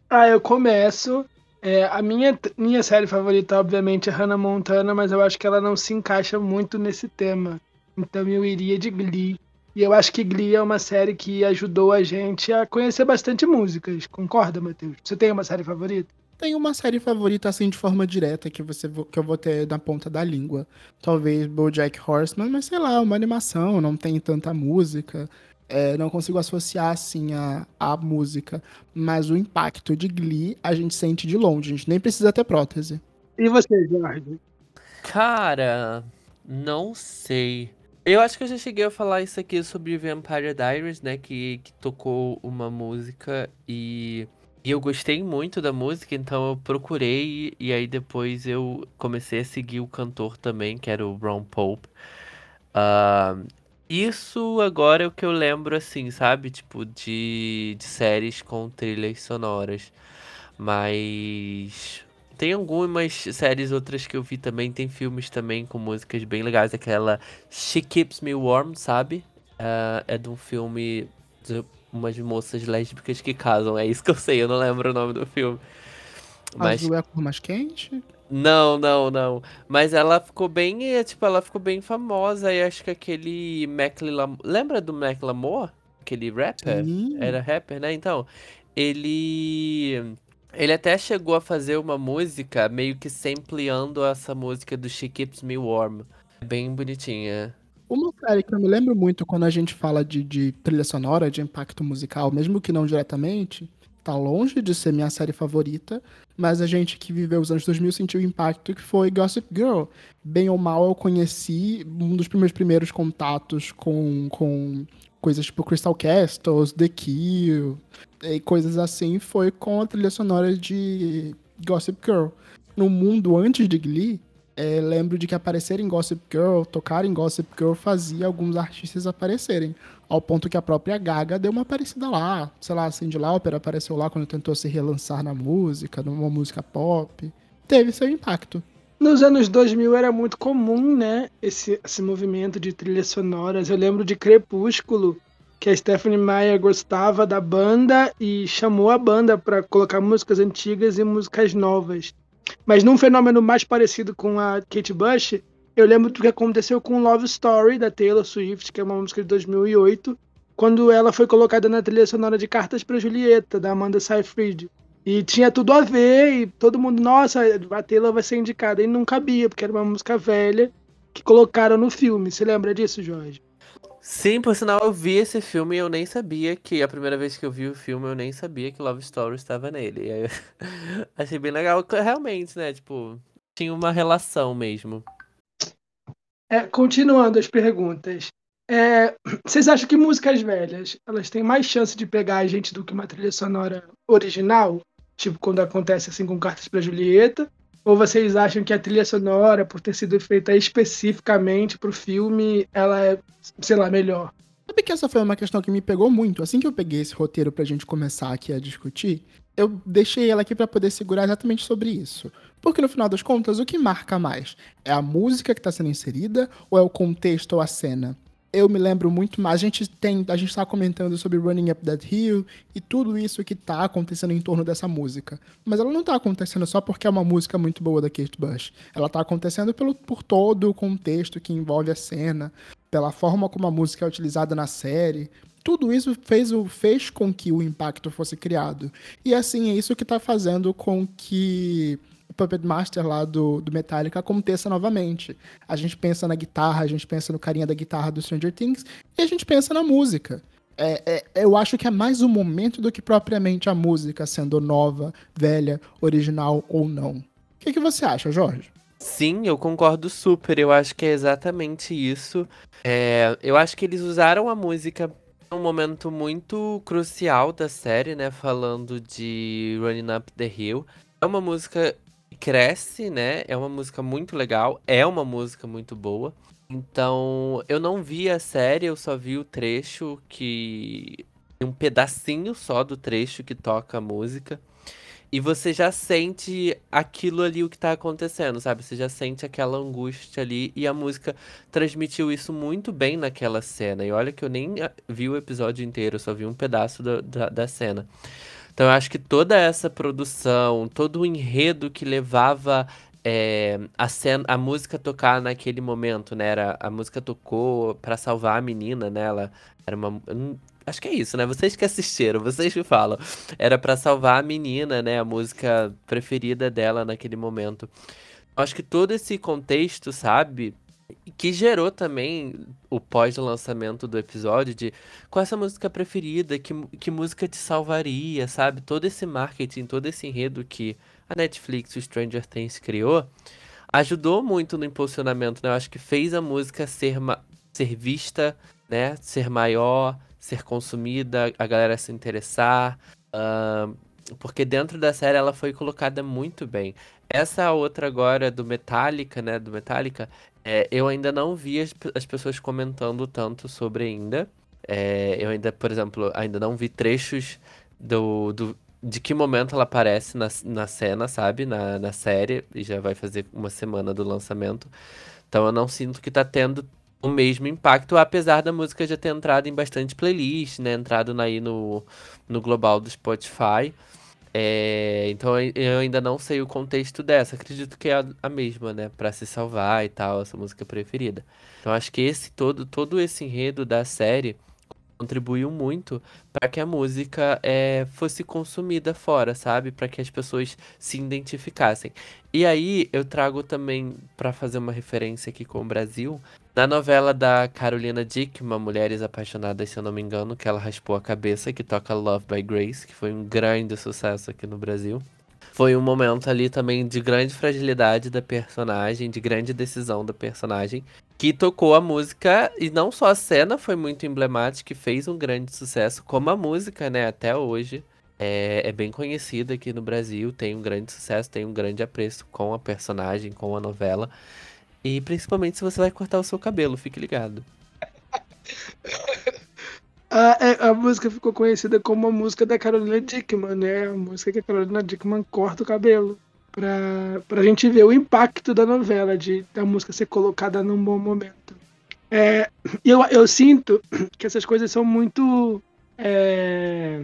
Ah, eu começo. É, a minha, minha série favorita, obviamente, é Hannah Montana, mas eu acho que ela não se encaixa muito nesse tema. Então eu iria de Glee. E eu acho que Glee é uma série que ajudou a gente a conhecer bastante músicas. Concorda, Matheus? Você tem uma série favorita? Tem uma série favorita, assim, de forma direta, que, você, que eu vou ter na ponta da língua. Talvez BoJack Horseman, mas sei lá, uma animação, não tem tanta música. É, não consigo associar, assim, a, a música. Mas o impacto de Glee a gente sente de longe. A gente nem precisa ter prótese. E você, Jorge? Cara, não sei. Eu acho que eu já cheguei a falar isso aqui sobre Vampire Diaries, né? Que, que tocou uma música e, e eu gostei muito da música, então eu procurei e aí depois eu comecei a seguir o cantor também, que era o Ron Pope. Ah, isso agora é o que eu lembro, assim, sabe? Tipo, de, de séries com trilhas sonoras. Mas tem algumas séries outras que eu vi também, tem filmes também com músicas bem legais, aquela She Keeps Me Warm, sabe? Ah, é de um filme de umas moças lésbicas que casam, é isso que eu sei, eu não lembro o nome do filme. Mas Azul é a cor mais quente? Não, não, não. Mas ela ficou bem, eh, tipo, ela ficou bem famosa e acho que aquele Macklemore, lembra do Macklemore? Aquele rapper? Sim. Era rapper, né? Então, ele ele até chegou a fazer uma música meio que sampleando essa música do She Keeps Me Warm. Bem bonitinha. Uma série que eu me lembro muito quando a gente fala de, de trilha sonora, de impacto musical, mesmo que não diretamente, tá longe de ser minha série favorita, mas a gente que viveu os anos 2000 sentiu o impacto que foi Gossip Girl. Bem ou mal, eu conheci um dos meus primeiros contatos com, com coisas tipo Crystal Castles, The Kill, e coisas assim, foi com a trilha sonora de Gossip Girl. No mundo antes de Glee, é, lembro de que aparecer em Gossip Girl, tocar em Gossip Girl, fazia alguns artistas aparecerem. Ao ponto que a própria Gaga deu uma aparecida lá. Sei lá, Cindy Lauper apareceu lá quando tentou se relançar na música, numa música pop. Teve seu impacto. Nos anos 2000 era muito comum, né, esse, esse movimento de trilhas sonoras. Eu lembro de Crepúsculo, que a Stephanie Meyer gostava da banda e chamou a banda para colocar músicas antigas e músicas novas. Mas num fenômeno mais parecido com a Kate Bush, eu lembro do que aconteceu com Love Story da Taylor Swift, que é uma música de 2008, quando ela foi colocada na trilha sonora de Cartas para Julieta, da Amanda Seyfried. E tinha tudo a ver, e todo mundo, nossa, a Taylor vai ser indicada. E não cabia, porque era uma música velha que colocaram no filme. Você lembra disso, Jorge? Sim, por sinal, eu vi esse filme e eu nem sabia que. A primeira vez que eu vi o filme, eu nem sabia que Love Story estava nele. Aí achei bem legal, realmente, né? Tipo, tinha uma relação mesmo. É, continuando as perguntas. É, vocês acham que músicas velhas elas têm mais chance de pegar a gente do que uma trilha sonora original? Tipo quando acontece assim com Cartas para Julieta? Ou vocês acham que a trilha sonora, por ter sido feita especificamente para o filme, ela é, sei lá, melhor? Sabe que essa foi uma questão que me pegou muito. Assim que eu peguei esse roteiro pra gente começar aqui a discutir, eu deixei ela aqui pra poder segurar exatamente sobre isso. Porque no final das contas, o que marca mais? É a música que tá sendo inserida ou é o contexto ou a cena? Eu me lembro muito mais. A gente tem, a gente tá comentando sobre Running Up That Hill e tudo isso que tá acontecendo em torno dessa música. Mas ela não tá acontecendo só porque é uma música muito boa da Kate Bush. Ela tá acontecendo pelo, por todo o contexto que envolve a cena, pela forma como a música é utilizada na série. Tudo isso fez, fez com que o impacto fosse criado. E assim, é isso que tá fazendo com que Puppet Master lá do, do Metallica aconteça novamente. A gente pensa na guitarra, a gente pensa no carinha da guitarra do Stranger Things e a gente pensa na música. É, é, eu acho que é mais o momento do que propriamente a música sendo nova, velha, original ou não. O que, que você acha, Jorge? Sim, eu concordo super. Eu acho que é exatamente isso. É, eu acho que eles usaram a música num momento muito crucial da série, né? Falando de Running Up the Hill. É uma música cresce, né? É uma música muito legal. É uma música muito boa. Então, eu não vi a série, eu só vi o trecho que um pedacinho só do trecho que toca a música. E você já sente aquilo ali, o que tá acontecendo, sabe? Você já sente aquela angústia ali. E a música transmitiu isso muito bem naquela cena. E olha que eu nem ah, vi o episódio inteiro, eu só vi um pedaço da, da, da cena. Então eu acho que toda essa produção, todo o enredo que levava é, a, cena, a música tocar naquele momento, né? Era, a música tocou para salvar a menina, né? Ela era uma. Acho que é isso, né? Vocês que assistiram, vocês que falam. Era para salvar a menina, né? A música preferida dela naquele momento. Acho que todo esse contexto, sabe? Que gerou também o pós-lançamento do episódio de qual é essa música preferida, que, que música te salvaria, sabe? Todo esse marketing, todo esse enredo que a Netflix, o Stranger Things criou, ajudou muito no impulsionamento, né? Eu acho que fez a música ser, ser vista, né? Ser maior, ser consumida, a galera se interessar. Uh, porque dentro da série ela foi colocada muito bem. Essa outra agora do Metallica, né? Do Metallica, é, eu ainda não vi as, as, pessoas comentando tanto sobre ainda. É, eu ainda, por exemplo, ainda não vi trechos do, do, de que momento ela aparece na, na cena, sabe? Na, na série. E já vai fazer uma semana do lançamento. Então eu não sinto que tá tendo o mesmo impacto, apesar da música já ter entrado em bastante playlist, né? Entrado aí no, no global do Spotify. É, então eu ainda não sei o contexto dessa. Acredito que é a, a mesma, né? Pra se salvar e tal, essa música preferida. Então acho que esse todo, todo esse enredo da série contribuiu muito para que a música é, fosse consumida fora, sabe? Para que as pessoas se identificassem. E aí eu trago também para fazer uma referência aqui com o Brasil, na novela da Carolina Dickman, Mulheres Apaixonadas, se eu não me engano, que ela raspou a cabeça, que toca Love by Grace, que foi um grande sucesso aqui no Brasil. Foi um momento ali também de grande fragilidade da personagem, de grande decisão da personagem, que tocou a música, e não só a cena foi muito emblemática e fez um grande sucesso, como a música, né, até hoje. É, é bem conhecida aqui no Brasil, tem um grande sucesso, tem um grande apreço com a personagem, com a novela. E principalmente se você vai cortar o seu cabelo, fique ligado. a, é, a, música ficou conhecida como a música da Carolina Dickman, né? A música que a Carolina Dickman corta o cabelo. Pra, pra gente ver o impacto da novela, de da música ser colocada num bom momento. É, eu, eu sinto que essas coisas são muito. É,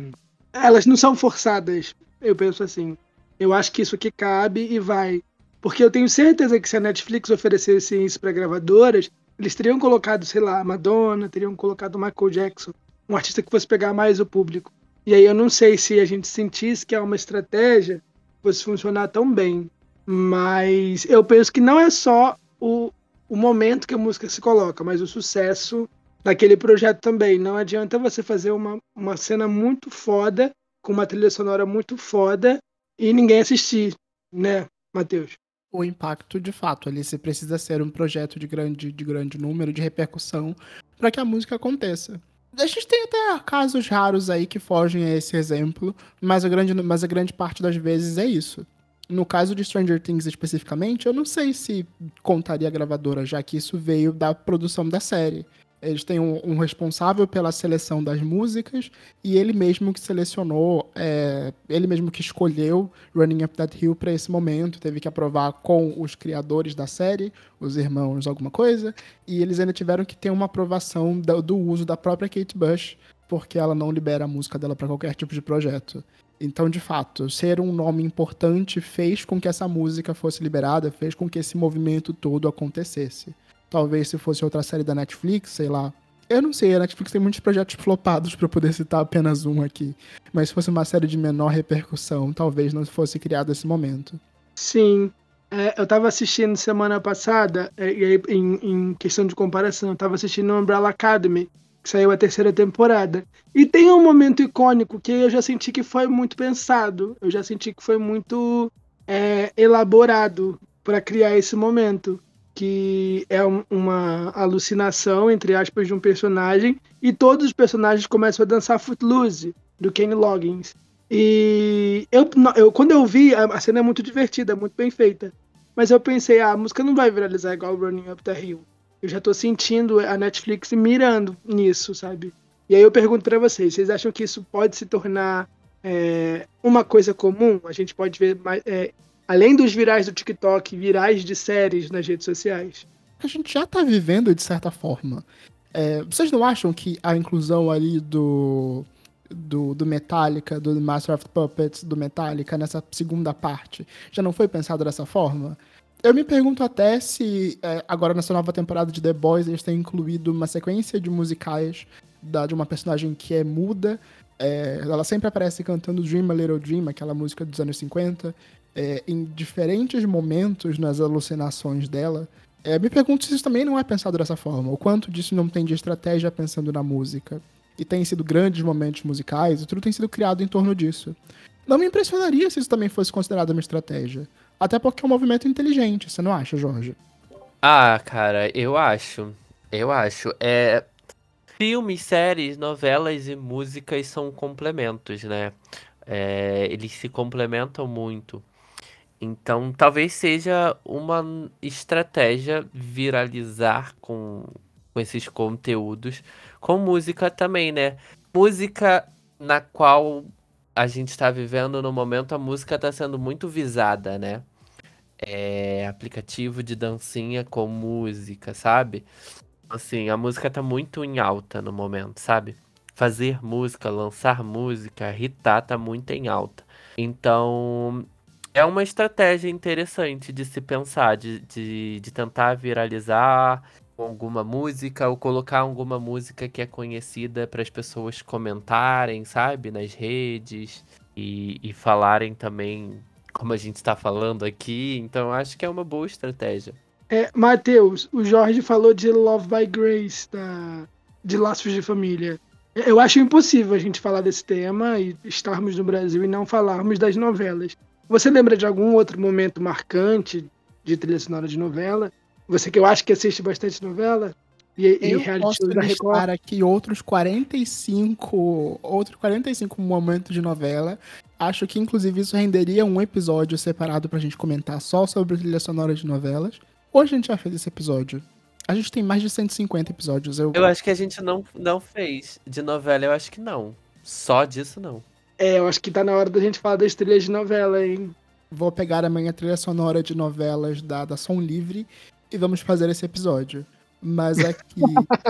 elas não são forçadas, eu penso assim. Eu acho que isso aqui cabe e vai. Porque eu tenho certeza que se a Netflix oferecesse isso para gravadoras, eles teriam colocado, sei lá, Madonna, teriam colocado Michael Jackson, um artista que fosse pegar mais o público. E aí eu não sei se a gente sentisse que é uma estratégia fosse funcionar tão bem. Mas eu penso que não é só o, o momento que a música se coloca, mas o sucesso daquele projeto também. Não adianta você fazer uma, uma cena muito foda, com uma trilha sonora muito foda, e ninguém assistir, né, Matheus? O impacto de fato. Ali você precisa ser um projeto de grande, de grande número, de repercussão, para que a música aconteça. A gente tem até casos raros aí que fogem a esse exemplo, mas a grande, mas a grande parte das vezes é isso. No caso de Stranger Things especificamente, eu não sei se contaria a gravadora, já que isso veio da produção da série. Eles têm um, um, responsável pela seleção das músicas e ele mesmo que selecionou, é, ele mesmo que escolheu Running Up That Hill para esse momento. Teve que aprovar com os criadores da série, os irmãos, alguma coisa. E eles ainda tiveram que ter uma aprovação do, do uso da própria Kate Bush, porque ela não libera a música dela para qualquer tipo de projeto. Então, de fato, ser um nome importante fez com que essa música fosse liberada, fez com que esse movimento todo acontecesse. Talvez se fosse outra série da Netflix, sei lá. Eu não sei, a Netflix tem muitos projetos flopados para poder citar apenas um aqui. Mas se fosse uma série de menor repercussão, talvez não fosse criado esse momento. Sim. É, eu estava assistindo semana passada, é, e aí, em, em, questão de comparação, eu tava assistindo Umbrella Academy, que saiu a terceira temporada. E tem um momento icônico que eu já senti que foi muito pensado, eu já senti que foi muito é, elaborado para criar esse momento que é uma alucinação, entre aspas, de um personagem, e todos os personagens começam a dançar Footloose, do Kenny Loggins. E eu, eu, quando eu vi, a cena é muito divertida, muito bem feita. Mas eu pensei, ah, a música não vai viralizar igual Running Up the Hill. Eu já tô sentindo a Netflix mirando nisso, sabe? E aí eu pergunto para vocês, vocês acham que isso pode se tornar é, uma coisa comum? A gente pode ver, mais, é, além dos virais do TikTok, virais de séries nas redes sociais? A gente já tá vivendo de certa forma. É, vocês não acham que a inclusão ali do, do, do Metallica, do Master of Puppets, do Metallica, nessa segunda parte, já não foi pensado dessa forma? Eu me pergunto até se é, agora nessa nova temporada de The Boys eles têm incluído uma sequência de musicais da, de uma personagem que é muda. É, ela sempre aparece cantando Dream a Little Dream, aquela música dos anos 50, é, em diferentes momentos nas alucinações dela. É, me pergunto se isso também não é pensado dessa forma. O quanto disso não tem de estratégia pensando na música. E tem sido grandes momentos musicais, e tudo tem sido criado em torno disso. Não me impressionaria se isso também fosse considerado uma estratégia. Até porque é um movimento inteligente, você não acha, Jorge? Ah, cara, eu acho. Eu acho. É. Filmes, séries, novelas e músicas são complementos, né? É, eles se complementam muito. Então, talvez seja uma estratégia viralizar com, com esses conteúdos, com música também, né? Música na qual a gente está vivendo no momento, a música está sendo muito visada, né? é, aplicativo de dancinha com música, sabe? Assim, a música tá muito em alta no momento, sabe? Fazer música, lançar música, hitar tá muito em alta. Então, é uma estratégia interessante de se pensar, de, de, de tentar viralizar alguma música ou colocar alguma música que é conhecida para as pessoas comentarem, sabe? Nas redes e, e falarem também como a gente está falando aqui, então acho que é uma boa estratégia. É, Matheus, o Jorge falou de Love by Grace, da, de Laços de Família. Eu acho impossível a gente falar desse tema e estarmos no Brasil e não falarmos das novelas. Você lembra de algum outro momento marcante de trilha sonora de novela? Você que eu acho que assiste bastante novela? E, eu e reality posso da Record? aqui outros 45, outros 45 momentos de novela Acho que, inclusive, isso renderia um episódio separado pra gente comentar só sobre trilha sonora de novelas. Ou a gente já fez esse episódio? A gente tem mais de 150 episódios. Eu, eu acho que a gente não, não fez. De novela, eu acho que não. Só disso, não. É, eu acho que tá na hora da gente falar das trilhas de novela, hein? Vou pegar a trilha sonora de novelas da, da Som Livre e vamos fazer esse episódio. Mas aqui,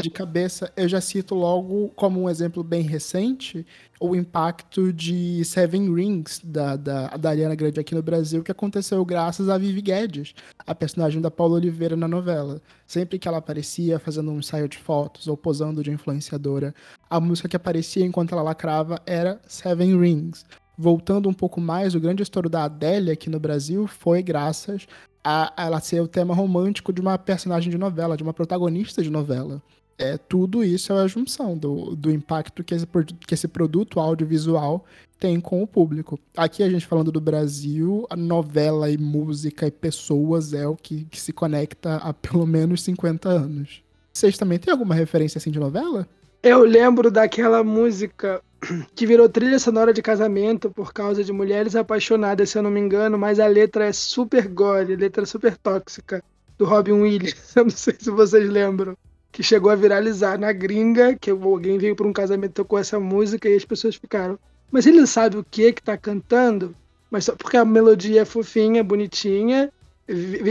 de cabeça, eu já cito logo como um exemplo bem recente o impacto de Seven Rings, da, da, da Ariana Grande aqui no Brasil, que aconteceu graças a Vivi Guedes, a personagem da Paula Oliveira na novela. Sempre que ela aparecia fazendo um ensaio de fotos ou posando de influenciadora, a música que aparecia enquanto ela lacrava era Seven Rings. Voltando um pouco mais, o grande estouro da Adélia aqui no Brasil foi graças a, ela ser o tema romântico de uma personagem de novela, de uma protagonista de novela. É, tudo isso é a junção do, do impacto que esse, que esse produto audiovisual tem com o público. Aqui a gente falando do Brasil, a novela e música e pessoas é o que, que se conecta há pelo menos 50 anos. Vocês também têm alguma referência assim de novela? Eu lembro daquela música que virou trilha sonora de casamento por causa de mulheres apaixonadas, se eu não me engano, mas a letra é super gore, letra super tóxica, do Robin Williams. Eu não sei se vocês lembram. Que chegou a viralizar na gringa, que alguém veio para um casamento tocou essa música e as pessoas ficaram. Mas ele sabe o que que tá cantando? Mas só porque a melodia é fofinha, bonitinha.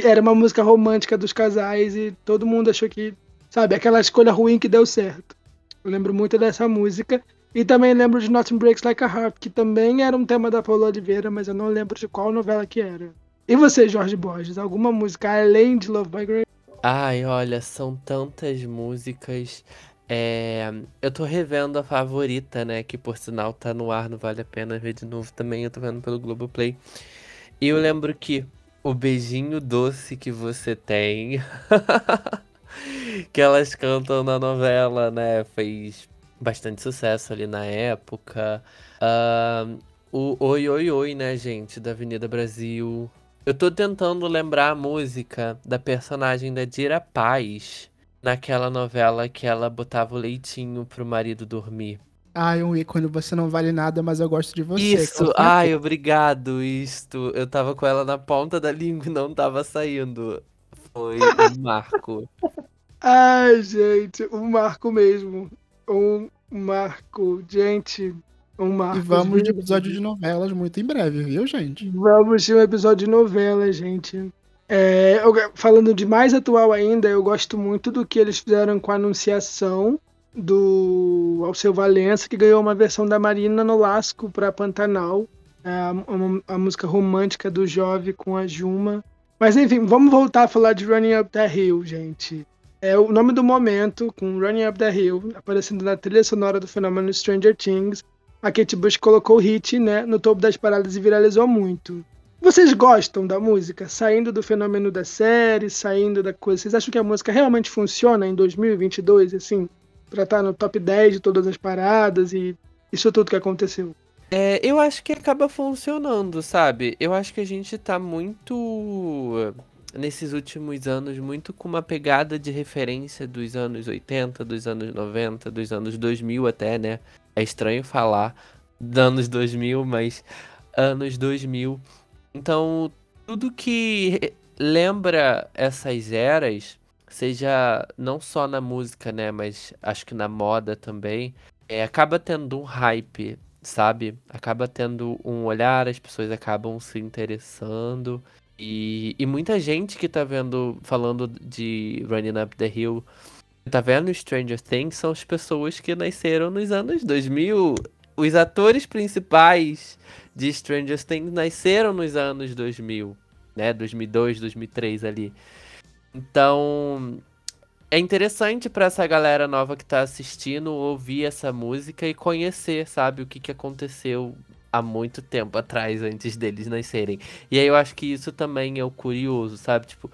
Era uma música romântica dos casais e todo mundo achou que, sabe, aquela escolha ruim que deu certo. Eu lembro muito dessa música. E também lembro de Nothing Breaks Like a Heart, que também era um tema da Paula Oliveira, mas eu não lembro de qual novela que era. E você, Jorge Borges, alguma música além de Love by Grace? Ai, olha, são tantas músicas. É... Eu tô revendo a favorita, né? Que por sinal tá no ar, não vale a pena ver de novo também. Eu tô vendo pelo Globoplay. E eu lembro que o beijinho doce que você tem. que elas cantam na novela, né? Fez bastante sucesso ali na época. Uh, o Oi Oi Oi, né, gente, da Avenida Brasil. Eu tô tentando lembrar a música da personagem da Dira Paz naquela novela que ela botava o leitinho pro marido dormir. Ai, um ícone, você não vale nada, mas eu gosto de você. Isso, ai, obrigado, isto. Eu tava com ela na ponta da língua e não tava saindo. Foi um marco. ai, gente, um marco mesmo um, marco, gente, um marco. E vamos de episódio de novelas muito em breve, viu, gente? Vamos de um episódio de novela, gente. É, eu- falando de mais atual ainda, eu gosto muito do que eles fizeram com a anunciação do Alceu Valença, que ganhou uma versão da Marina Nolasco para Pantanal, É a, a- a música romântica do Jove com a Juma. Mas enfim, vamos voltar a falar de Running Up the Hill, gente. É o nome do momento, com Running Up the Hill, aparecendo na trilha sonora do fenômeno Stranger Things. A Kate Bush colocou o hit né, no topo das paradas e viralizou muito. Vocês gostam da música? Saindo do fenômeno da série, saindo da coisa. Vocês acham que a música realmente funciona em 2022, assim? Pra estar no top 10 de todas as paradas e isso tudo que aconteceu? É, eu acho que acaba funcionando, sabe? Eu acho que a gente tá muito, nesses últimos anos, muito com uma pegada de referência dos anos 80, dos anos 90, dos anos 2000 até, né? É estranho falar dos anos 2000, mas anos 2000. Então, tudo que lembra essas eras, seja não só na música, né? Mas acho que na moda também, é, acaba tendo um hype sabe? Acaba tendo um olhar, as pessoas acabam se interessando. E, e muita gente que tá vendo, falando de Running Up the Hill, tá vendo Stranger Things, são as pessoas que nasceram nos anos 2000. Os atores principais de Stranger Things nasceram nos anos 2000, né? 2002, 2003 ali. Então, é interessante pra essa galera nova que tá assistindo ouvir essa música e conhecer, sabe, o que, que aconteceu há muito tempo atrás, antes deles nascerem. E aí eu acho que isso também é o curioso, sabe? Tipo,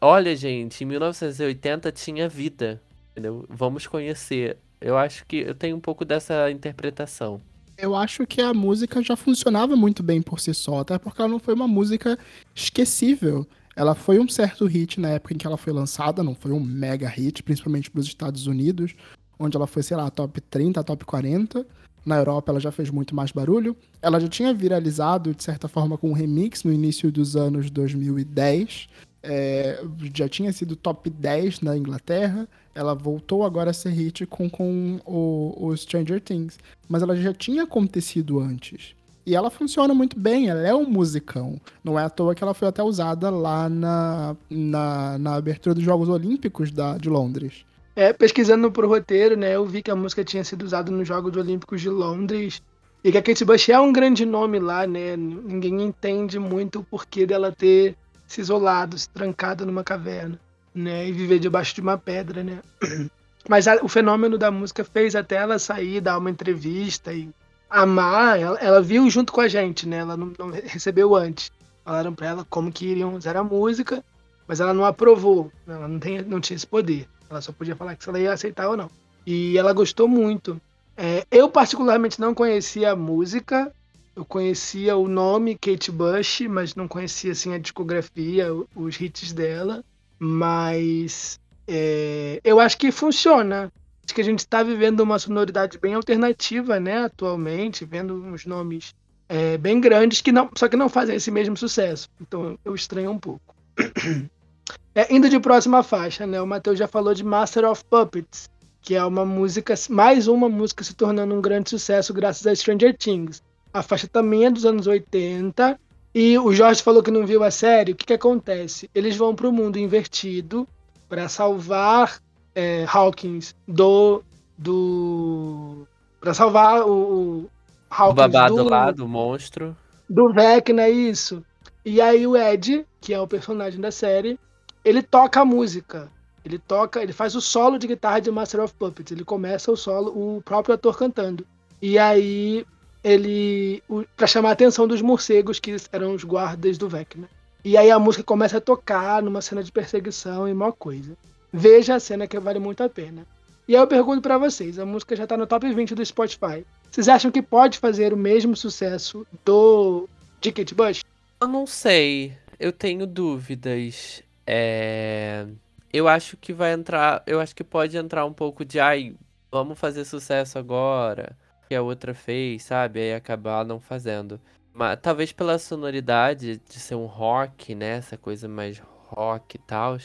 olha, gente, em 1980 tinha vida, entendeu? Vamos conhecer. Eu acho que eu tenho um pouco dessa interpretação. Eu acho que a música já funcionava muito bem por si só, até porque ela não foi uma música esquecível. Ela foi um certo hit na época em que ela foi lançada, não foi um mega hit, principalmente para os Estados Unidos, onde ela foi, sei lá, top 30, top 40. Na Europa ela já fez muito mais barulho. Ela já tinha viralizado, de certa forma, com um remix no início dos anos 2010. É, já tinha sido top 10 na Inglaterra. Ela voltou agora a ser hit com, com o, o Stranger Things. Mas ela já tinha acontecido antes. E ela funciona muito bem, ela é um musicão. Não é à toa que ela foi até usada lá na, na, na abertura dos Jogos Olímpicos da, de Londres. É, pesquisando pro roteiro, né, eu vi que a música tinha sido usada nos Jogos Olímpicos de Londres e que a Kate Bush é um grande nome lá, né? Ninguém entende muito o porquê dela ter se isolado, se trancado numa caverna, né, e viver debaixo de uma pedra, né? Mas a- o fenômeno da música fez até ela sair, dar uma entrevista e amar. Ela, ela viu junto com a gente, né? Ela não, não recebeu antes. Falaram pra ela como que iriam usar a música, mas ela não aprovou. Ela não, tem, não tinha esse poder. Ela só podia falar que se ela ia aceitar ou não. E ela gostou muito. É, eu, particularmente, não conhecia a música. Eu conhecia o nome Kate Bush, mas não conhecia assim, a discografia, os hits dela. Mas é, eu acho que funciona. Acho que a gente está vivendo uma sonoridade bem alternativa, né, atualmente, vendo uns nomes é, bem grandes que não, só que não fazem esse mesmo sucesso. Então eu estranho um pouco. É, indo de próxima faixa, né? O Matheus já falou de Master of Puppets, que é uma música, mais uma música se tornando um grande sucesso graças a Stranger Things. A faixa também é dos anos 80. E o Jorge falou que não viu a série. O que, que acontece? Eles vão para o mundo invertido para salvar é, Hawkins do. do para salvar o, o O Hawkins babado do, lá do monstro. do Vecna, isso. E aí o Ed, que é o personagem da série, ele toca a música. Ele toca, ele faz o solo de guitarra de Master of Puppets. Ele começa o solo, o próprio ator cantando. E aí ele, pra chamar a atenção dos morcegos que eram os guardas do Vecna. E aí a música começa a tocar numa cena de perseguição e maior coisa. Veja a cena que vale muito a pena. E aí eu pergunto pra vocês, a música já tá no top 20 do Spotify. Vocês acham que pode fazer o mesmo sucesso do Kate Bush? Eu não sei, eu tenho dúvidas. É... Eu acho que vai entrar, eu acho que pode entrar um pouco de, ai, vamos fazer sucesso agora, que a outra fez, sabe? Aí acabar não fazendo. Mas talvez pela sonoridade de ser um rock, né? Essa coisa mais rock e tal,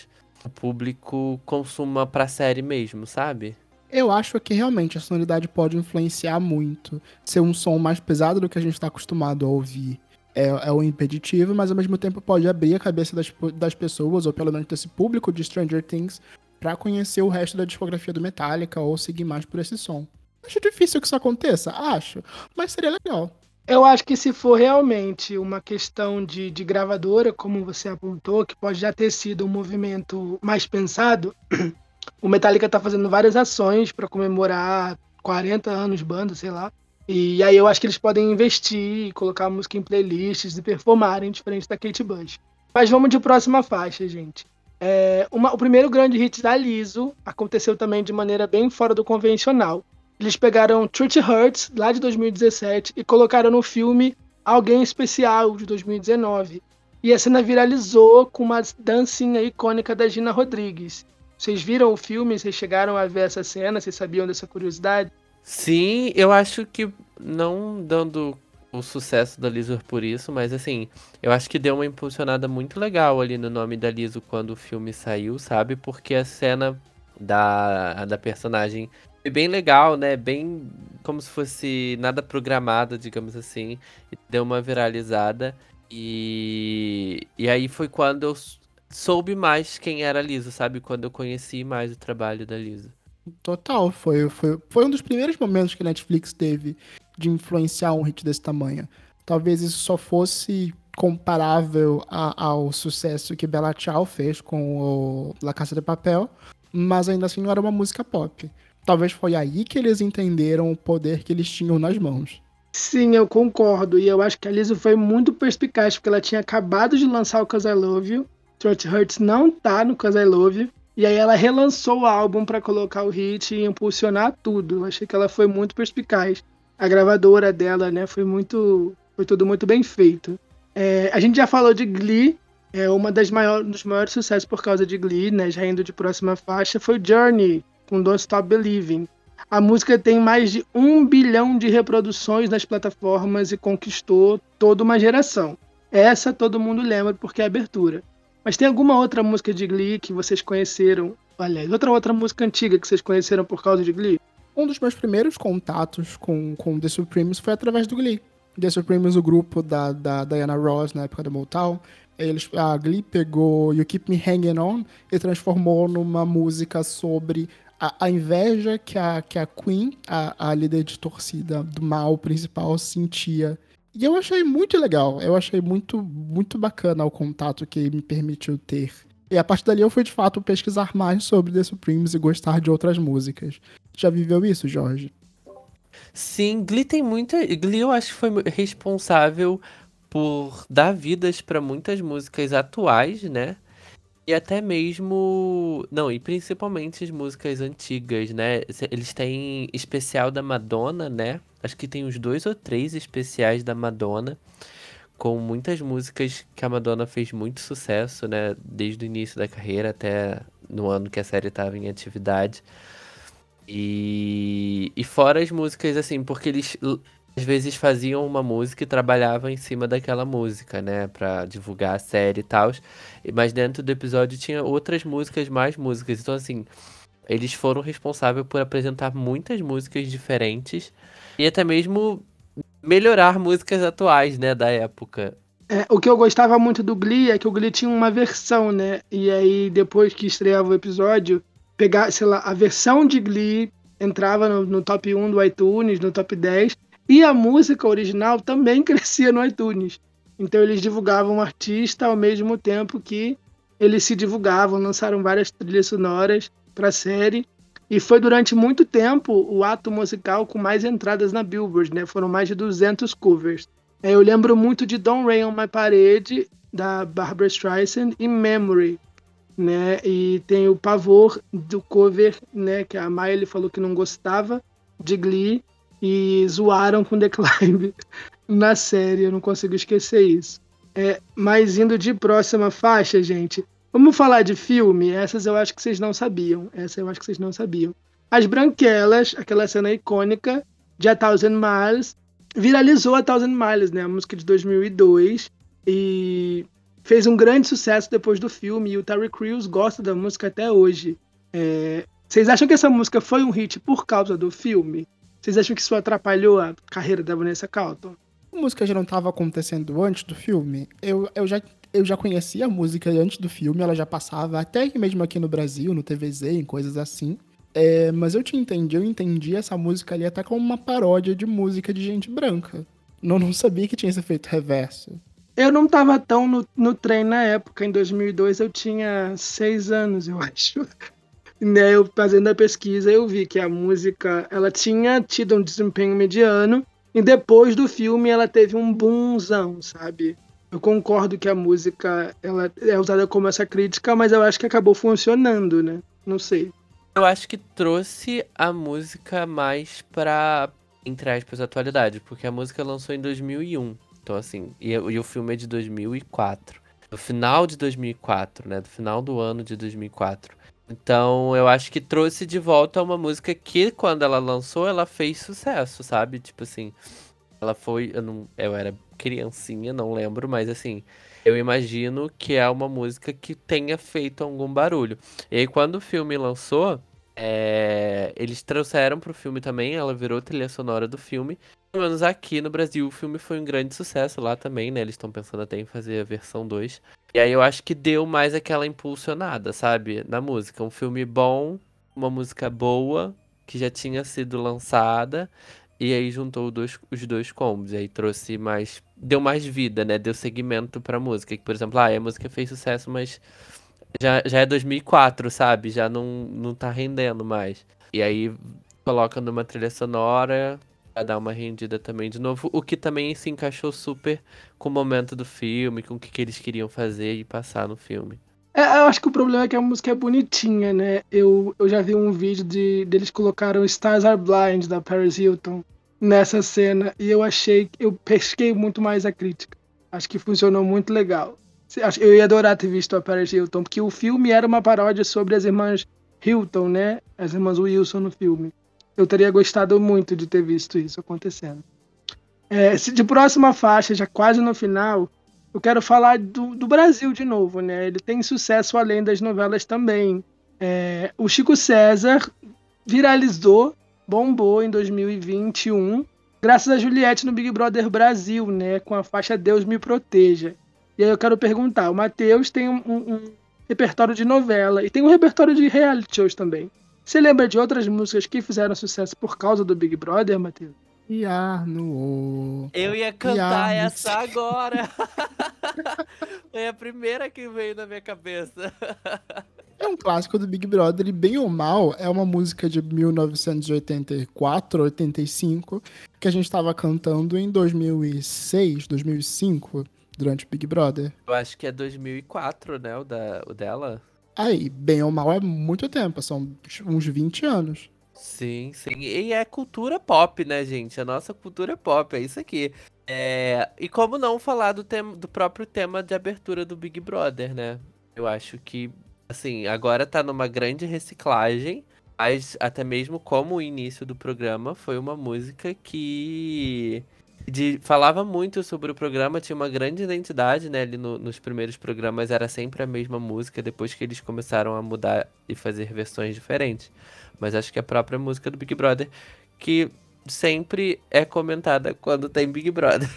o público consuma pra série mesmo, sabe? Eu acho que realmente a sonoridade pode influenciar muito. Ser um som mais pesado do que a gente está acostumado a ouvir é, é o impeditivo, mas ao mesmo tempo pode abrir a cabeça das, das pessoas, ou pelo menos desse público de Stranger Things, para conhecer o resto da discografia do Metallica ou seguir mais por esse som. Acho difícil que isso aconteça? Acho, mas seria legal. Eu acho que se for realmente uma questão de, de gravadora, como você apontou, que pode já ter sido um movimento mais pensado, o Metallica tá fazendo várias ações para comemorar 40 anos banda, sei lá. E aí eu acho que eles podem investir, colocar música em playlists e performarem diferente da Kate Bush. Mas vamos de próxima faixa, gente. É, uma, o primeiro grande hit da Liso aconteceu também de maneira bem fora do convencional. Eles pegaram Truth Hurts, lá de 2017, e colocaram no filme Alguém Especial, de 2019. E a cena viralizou com uma dancinha icônica da Gina Rodrigues. Vocês viram o filme? Vocês chegaram a ver essa cena? Vocês sabiam dessa curiosidade? Sim, eu acho que não dando o sucesso da Liso por isso, mas assim, eu acho que deu uma impulsionada muito legal ali no nome da Liso quando o filme saiu, sabe? Porque a cena da, da personagem é bem legal, né? Bem como se fosse nada programado, digamos assim. Deu uma viralizada. E, e aí foi quando eu soube mais quem era a Liso, sabe? Quando eu conheci mais o trabalho da Liso. Total, foi, foi, foi um dos primeiros momentos que a Netflix teve de influenciar um hit desse tamanho. Talvez isso só fosse comparável a, ao sucesso que Bella Ciao fez com o La Casa de Papel, mas ainda assim não era uma música pop. Talvez foi aí que eles entenderam o poder que eles tinham nas mãos. Sim, eu concordo. E eu acho que a Lisa foi muito perspicaz, porque ela tinha acabado de lançar o Cause I Love You. Trot Hurts não tá no Cause I Love You. E aí ela relançou o álbum para colocar o hit e impulsionar tudo. Eu achei que ela foi muito perspicaz. A gravadora dela, né, foi muito, foi tudo muito bem feito. É, a gente já falou de Glee, é uma das maiores, dos maiores sucessos por causa de Glee, né, já indo de próxima faixa, foi Journey com Don't Stop Believing. A música tem mais de um bilhão de reproduções nas plataformas e conquistou toda uma geração. Essa todo mundo lembra porque é abertura. Mas tem alguma outra música de Glee que vocês conheceram? Aliás, outra outra música antiga que vocês conheceram por causa de Glee? Um dos meus primeiros contatos com, com The Supremes foi através do Glee. The Supremes, o grupo da, da Diana Ross na época da Motown, eles, a Glee pegou You Keep Me Hanging On e transformou numa música sobre a, a inveja que a, que a Queen, a, a líder de torcida do mal principal, sentia e eu achei muito legal, eu achei muito, muito bacana o contato que me permitiu ter. E a partir dali eu fui de fato pesquisar mais sobre The Supremes e gostar de outras músicas. Já viveu isso, Jorge? Sim, Glee tem muita. Glee eu acho que foi responsável por dar vidas para muitas músicas atuais, né? E até mesmo. Não, e principalmente as músicas antigas, né? Eles têm especial da Madonna, né? Acho que tem uns dois ou três especiais da Madonna. Com muitas músicas que a Madonna fez muito sucesso, né? Desde o início da carreira até no ano que a série estava em atividade. E, e fora as músicas, assim, porque eles às vezes faziam uma música e trabalhavam em cima daquela música, né, para divulgar a série e tal. Mas dentro do episódio tinha outras músicas, mais músicas. Então assim, eles foram responsáveis por apresentar muitas músicas diferentes e até mesmo melhorar músicas atuais, né, da época. É, o que eu gostava muito do Glee é que o Glee tinha uma versão, né? E aí depois que estreava o episódio, pegar, sei lá, a versão de Glee entrava no, no top 1 do iTunes, no top 10, e a música original também crescia no iTunes. Então eles divulgavam o artista ao mesmo tempo que eles se divulgavam, lançaram várias trilhas sonoras para a série. E foi durante muito tempo o ato musical com mais entradas na Billboard, né? Foram mais de 200 covers. É, eu lembro muito de Don't Rain on My Parade, da Barbara Streisand, e Memory, né? E tem o pavor do cover, né? Que a Miley falou que não gostava, de Glee, e zoaram com The na série, eu não consigo esquecer isso. É, mas indo de próxima faixa, gente, vamos falar de filme? Essas eu acho que vocês não sabiam. Essa eu acho que vocês não sabiam. As Branquelas, aquela cena icônica de A Thousand Miles, viralizou A Thousand Miles, né? A música de 2002 e fez um grande sucesso depois do filme. E o Terry Crews gosta da música até hoje. É, Vocês acham que essa música foi um hit por causa do filme? Vocês acham que isso atrapalhou a carreira da Vanessa Carlton? A música já não estava acontecendo antes do filme. Eu, eu, já, eu já conhecia a música antes do filme, ela já passava até mesmo aqui no Brasil, no TVZ, em coisas assim. É, mas eu te entendi, eu entendi essa música ali até como uma paródia de música de gente branca. Não, não sabia que tinha esse efeito reverso. Eu não tava tão no, no trem na época. Em 2002 eu tinha seis anos, eu acho. Né, eu fazendo a pesquisa eu vi que a música ela tinha tido um desempenho mediano e depois do filme ela teve um boomzão, sabe? Eu concordo que a música ela é usada como essa crítica, mas eu acho que acabou funcionando, né? Não sei. Eu acho que trouxe a música mais pra, entre aspas, atualidade, porque a música lançou em 2001. Então, assim, e, e o filme é de 2004. Do final de 2004, né? Do final do ano de 2004. Então, eu acho que trouxe de volta uma música que, quando ela lançou, ela fez sucesso, sabe? Tipo assim, ela foi. Eu, não, eu era criancinha, não lembro, mas assim, eu imagino que é uma música que tenha feito algum barulho. E aí, quando o filme lançou, é, eles trouxeram pro filme também, ela virou trilha sonora do filme. Menos aqui no Brasil, o filme foi um grande sucesso lá também, né? Eles estão pensando até em fazer a versão 2. E aí eu acho que deu mais aquela impulsionada, sabe? Na música. Um filme bom, uma música boa, que já tinha sido lançada. E aí juntou dois, os dois combos. E aí trouxe mais. Deu mais vida, né? Deu segmento pra música. Que, por exemplo, ah, a música fez sucesso, mas já, já é 2004, sabe? Já não, não tá rendendo mais. E aí coloca numa trilha sonora pra dar uma rendida também de novo. O que também se encaixou super com o momento do filme, com o que, que eles queriam fazer e passar no filme. É, eu acho que o problema é que a música é bonitinha, né? Eu, eu já vi um vídeo de deles colocaram Stars Are Blind da Paris Hilton nessa cena e eu achei, eu pesquei muito mais a crítica. Acho que funcionou muito legal. Eu ia adorar ter visto a Paris Hilton, porque o filme era uma paródia sobre as irmãs Hilton, né? As irmãs Wilson no filme. Eu teria gostado muito de ter visto isso acontecendo. É, de próxima faixa, já quase no final, eu quero falar do, do, Brasil de novo, né? Ele tem sucesso além das novelas também. É, o Chico César viralizou, bombou em 2021, graças a Juliette no Big Brother Brasil, né? Com a faixa Deus Me Proteja. E aí eu quero perguntar: o Matheus tem um, um, um, repertório de novela e tem um repertório de reality shows também. Você lembra de outras músicas que fizeram sucesso por causa do Big Brother, Matheus? Yarno. Eu ia cantar essa agora. Foi a primeira que veio na minha cabeça. É um clássico do Big Brother e bem ou mal é uma música de 1984, 85 que a gente estava cantando em 2006, 2005 durante o Big Brother? Eu acho que é 2004, né, o, da, o dela. Aí, bem ou mal é muito tempo, são uns 20 anos. Sim, sim. E é cultura pop, né, gente? A nossa cultura pop, é isso aqui. É... E como não falar do, tema, do próprio tema de abertura do Big Brother, né? Eu acho que, assim, agora tá numa grande reciclagem, mas até mesmo como o início do programa foi uma música que de, falava muito sobre o programa, tinha uma grande identidade, né? Ali no, nos primeiros programas era sempre a mesma música, depois que eles começaram a mudar e fazer versões diferentes. Mas acho que a própria música do Big Brother, que sempre é comentada quando tem Big Brother.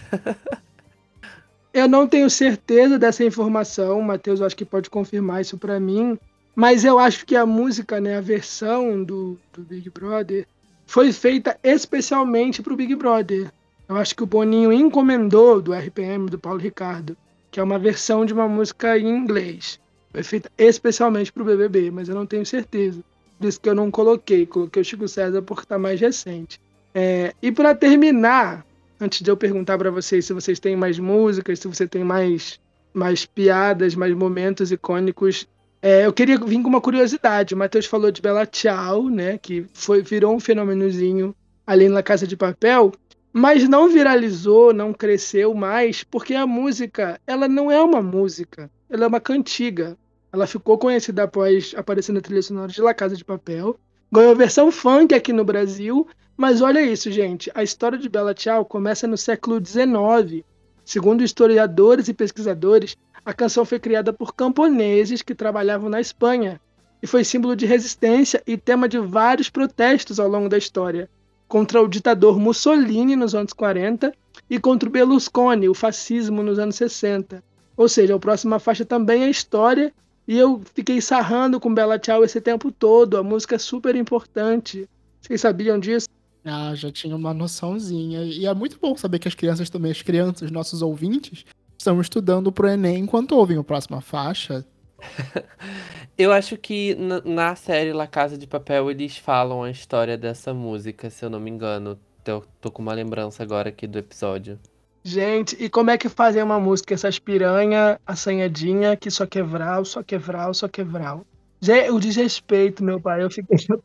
eu não tenho certeza dessa informação, Matheus acho que pode confirmar isso para mim, mas eu acho que a música, né, a versão do, do Big Brother, foi feita especialmente para o Big Brother. Eu acho que o Boninho encomendou do RPM do Paulo Ricardo, que é uma versão de uma música em inglês. Foi feita especialmente para o BBB, mas eu não tenho certeza. Por isso que eu não coloquei. Coloquei o Chico César porque está mais recente. É, e para terminar, antes de eu perguntar para vocês se vocês têm mais músicas, se você tem mais, mais piadas, mais momentos icônicos, é, eu queria vir com uma curiosidade. O Matheus falou de Bela Tchau, né, que foi, virou um fenômenozinho ali na Casa de Papel mas não viralizou, não cresceu mais, porque a música, ela não é uma música, ela é uma cantiga. Ela ficou conhecida após aparecer na trilha sonora de La Casa de Papel, ganhou versão funk aqui no Brasil, mas olha isso, gente, a história de Bela Tchau começa no século XIX. Segundo historiadores e pesquisadores, a canção foi criada por camponeses que trabalhavam na Espanha. e foi símbolo de resistência e tema de vários protestos ao longo da história, contra o ditador Mussolini nos anos 40 e contra o Berlusconi, o fascismo nos anos 60. Ou seja, a próxima faixa também é história e eu fiquei sarrando com Bella Ciao esse tempo todo. A música é super importante. Vocês sabiam disso? Ah, já tinha uma noçãozinha. E é muito bom saber que as crianças também, as crianças, nossos ouvintes, estão estudando pro Enem enquanto ouvem a próxima faixa. Eu acho que na série La Casa de Papel eles falam a história dessa música, se eu não me engano. Eu tô com uma lembrança agora aqui do episódio. Gente, e como é que fazem uma música, essas piranha assanhadinha que só quebral, só quebral, só quebral? O desrespeito, meu pai, eu fiquei.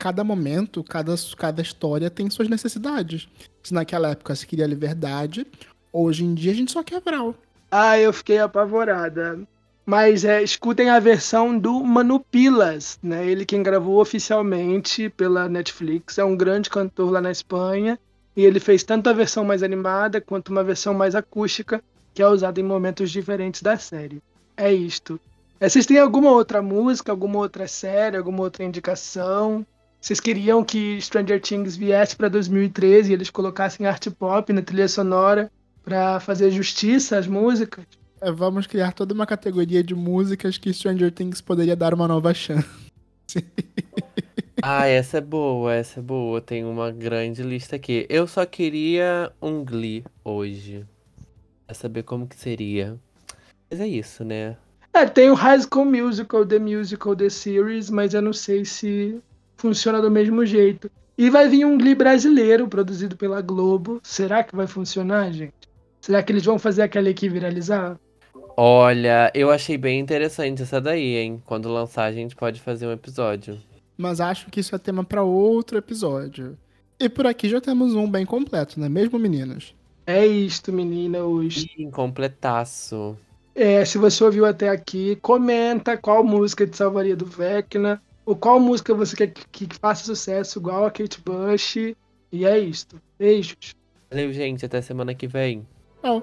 Cada momento, cada, cada história tem suas necessidades. Se naquela época se queria liberdade, hoje em dia a gente só quer vral. Ah, eu fiquei apavorada. Mas é, escutem a versão do Manu Pilas, né? Ele quem gravou oficialmente pela Netflix. É um grande cantor lá na Espanha. E ele fez tanto a versão mais animada quanto uma versão mais acústica, que é usada em momentos diferentes da série. É isto. É, vocês têm alguma outra música, alguma outra série, alguma outra indicação? Vocês queriam que Stranger Things viesse para 2013 e eles colocassem arte pop na trilha sonora para fazer justiça às músicas? É, vamos criar toda uma categoria de músicas que Stranger Things poderia dar uma nova chance. ah, essa é boa, essa é boa. Tem uma grande lista aqui. Eu só queria um Glee hoje. Pra saber como que seria. Mas é isso, né? É, tem o High School Musical, The Musical, The Series, mas eu não sei se funciona do mesmo jeito. E vai vir um Glee brasileiro, produzido pela Globo. Será que vai funcionar, gente? Será que eles vão fazer aquela aqui viralizar? Olha, eu achei bem interessante essa daí, hein? Quando lançar, a gente pode fazer um episódio. Mas acho que isso é tema para outro episódio. E por aqui já temos um bem completo, não é mesmo, meninos? É isto, meninas. Completaço. É, se você ouviu até aqui, comenta qual música te salvaria do Vecna, ou qual música você quer que, que faça sucesso, igual a Kate Bush. E é isto. Beijos. Valeu, gente. Até semana que vem. Tchau.